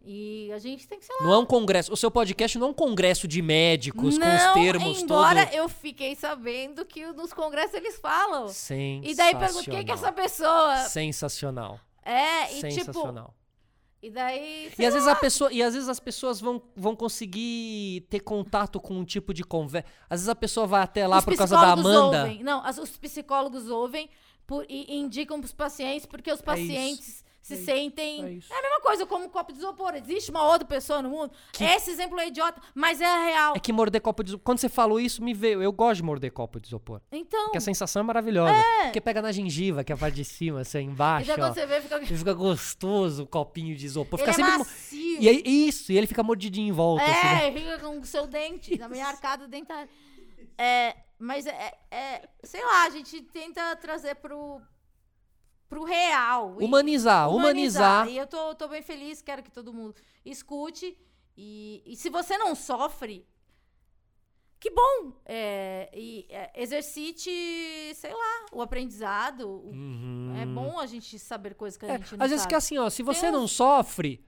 S1: E a gente tem que ser lá.
S2: Não é um congresso. O seu podcast não é um congresso de médicos com os
S1: Não,
S2: termos
S1: embora
S2: todos.
S1: eu fiquei sabendo que nos congressos eles falam.
S2: Sensacional.
S1: E daí pergunto, quem que é essa pessoa?
S2: Sensacional.
S1: É, e tipo.
S2: Sensacional.
S1: E daí.
S2: E às, vezes
S1: lá.
S2: a pessoa, e às vezes as pessoas vão, vão conseguir ter contato com um tipo de conversa. Às vezes a pessoa vai até lá
S1: Os
S2: por causa da Amanda.
S1: Ouvem. Não, as- os psicólogos ouvem por- e indicam pros pacientes, porque os pacientes se
S2: É
S1: sentem.
S2: É isso.
S1: a mesma coisa como um copo de isopor. Existe uma outra pessoa no mundo. Esse exemplo é idiota, mas é real.
S2: É que morder copo de isopor. Quando você falou isso, me veio. Eu gosto de morder copo de isopor.
S1: Então.
S2: Porque a sensação é maravilhosa. Porque pega na gengiva, que é a parte de cima, assim,
S1: E
S2: embaixo.
S1: daí
S2: ó.
S1: você vê, fica.
S2: E fica gostoso o copinho de isopor.
S1: Ele
S2: Fica
S1: é
S2: sempre. mo-
S1: macio.
S2: E aí, isso, e ele fica mordidinho em volta. assim, né?
S1: É, fica com o seu dente, na minha arcada dentária. É, mas é, é- Sei lá, a gente tenta trazer pro. Pro real. E-
S2: Humanizar, humanizar.
S1: E eu tô, tô bem feliz, quero que todo mundo escute. E, e se você não sofre, que bom! É, e, é, exercite, sei lá, o aprendizado.
S2: Uhum.
S1: É bom a gente saber coisas que a
S2: É,
S1: gente não
S2: às vezes
S1: sabe.
S2: que assim, ó, se você
S1: Tem
S2: não
S1: uns-
S2: sofre,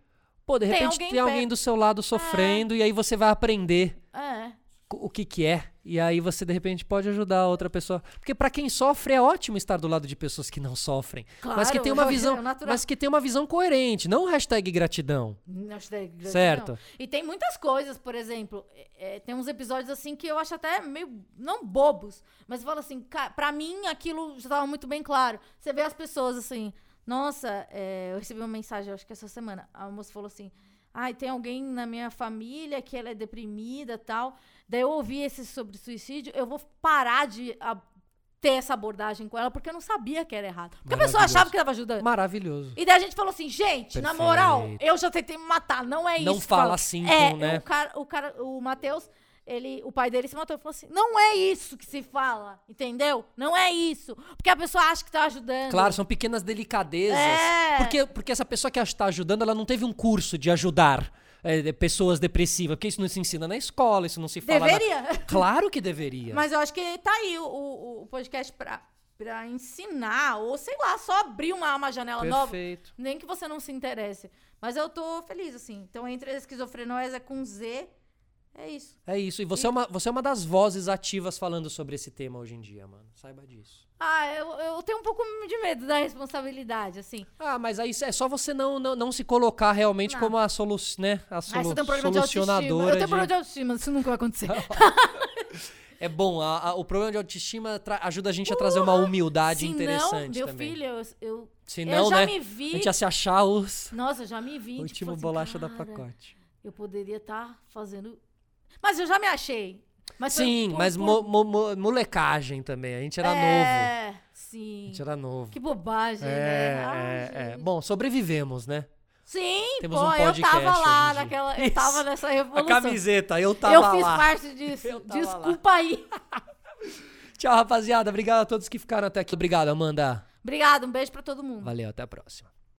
S2: pô, de
S1: Tem
S2: repente
S1: alguém
S2: tem alguém do seu lado sofrendo e aí você vai aprender
S1: É.
S2: o que que é. E aí você de repente pode ajudar a outra pessoa. Porque pra quem sofre é ótimo estar do lado de pessoas que não sofrem, mas que
S1: Claro,
S2: tem uma
S1: é
S2: visão,
S1: natural.
S2: mas que tem uma visão coerente, não hashtag gratidão.
S1: Hashtag gratidão.
S2: Certo.
S1: E tem muitas coisas, por exemplo, é, é, tem uns episódios assim que eu acho até meio, não bobos, mas fala assim, pra mim aquilo já tava muito bem claro. Você vê as pessoas assim, nossa, é, eu recebi uma mensagem, acho que essa semana, a moça falou assim, ai, tem alguém na minha família que ela é deprimida e tal, daí eu ouvi esse sobre suicídio, eu vou parar de a- ter essa abordagem com ela, porque eu não sabia que era errado. Porque a pessoa achava que tava ajudando.
S2: Maravilhoso.
S1: E daí a gente falou assim, gente, na
S2: Perfeito.
S1: moral, eu já tentei me matar, não é
S2: Não
S1: isso. que
S2: fala assim
S1: é,
S2: né?
S1: O cara, o cara, o Matheus, ele, o pai dele se matou e falou assim: não é isso que se fala, entendeu? Não é isso. Porque a pessoa acha que tá ajudando.
S2: Claro, são pequenas delicadezas.
S1: É.
S2: Porque, porque essa pessoa que está ajudando, ela não teve um curso de ajudar é, pessoas depressivas. Porque isso não se ensina na escola, isso não se fala. na-
S1: Deveria.
S2: Claro que deveria.
S1: Mas eu acho que tá aí o, o, o podcast pra, pra ensinar, ou sei lá, só abrir uma, uma janela nova.
S2: Perfeito.
S1: Nem que você não se interesse. Mas eu tô feliz, assim. Então, entre a é com Z, é isso.
S2: É isso. E você, É uma, você é uma das vozes ativas falando sobre esse tema hoje em dia, mano. Saiba disso.
S1: Ah, eu, eu tenho um pouco de medo da responsabilidade, assim.
S2: Ah, mas aí é só você não, não, não se colocar realmente
S1: Não.
S2: como a, solu né, a
S1: Ah,
S2: solu
S1: você tem um problema de autoestima. Eu
S2: solucionadora.
S1: tenho problema de autoestima, isso nunca vai acontecer.
S2: É bom, a- a- o problema de autoestima ajuda a gente a trazer uma humildade
S1: Se
S2: interessante
S1: não, meu
S2: também.
S1: filho, eu, eu,
S2: Se
S1: eu
S2: não,
S1: já
S2: né?
S1: me
S2: A
S1: vi.
S2: gente ia se achar os
S1: Nossa, eu já me vi.
S2: o
S1: tipo,
S2: último
S1: assim,
S2: bolacha da
S1: cara,
S2: pacote.
S1: Eu poderia estar fazendo. Mas eu já me achei. Mas
S2: Sim,
S1: por-
S2: mas
S1: por-
S2: mo- mo- mo- molecagem também. A gente era novo.
S1: é,
S2: A
S1: Sim.
S2: gente era novo.
S1: Que bobagem,
S2: É,
S1: né? Ai,
S2: é, é. Bom, sobrevivemos, né?
S1: Sim,
S2: Temos
S1: pô,
S2: um
S1: eu tava lá naquela. Eu tava nessa
S2: A
S1: revolução.
S2: camiseta, eu tava
S1: eu fiz
S2: lá.
S1: parte disso. Desculpa aí.
S2: Tchau, rapaziada. Obrigado a todos que ficaram até aqui. Obrigado, Amanda.
S1: Obrigada, um beijo pra todo mundo.
S2: Valeu, até a próxima.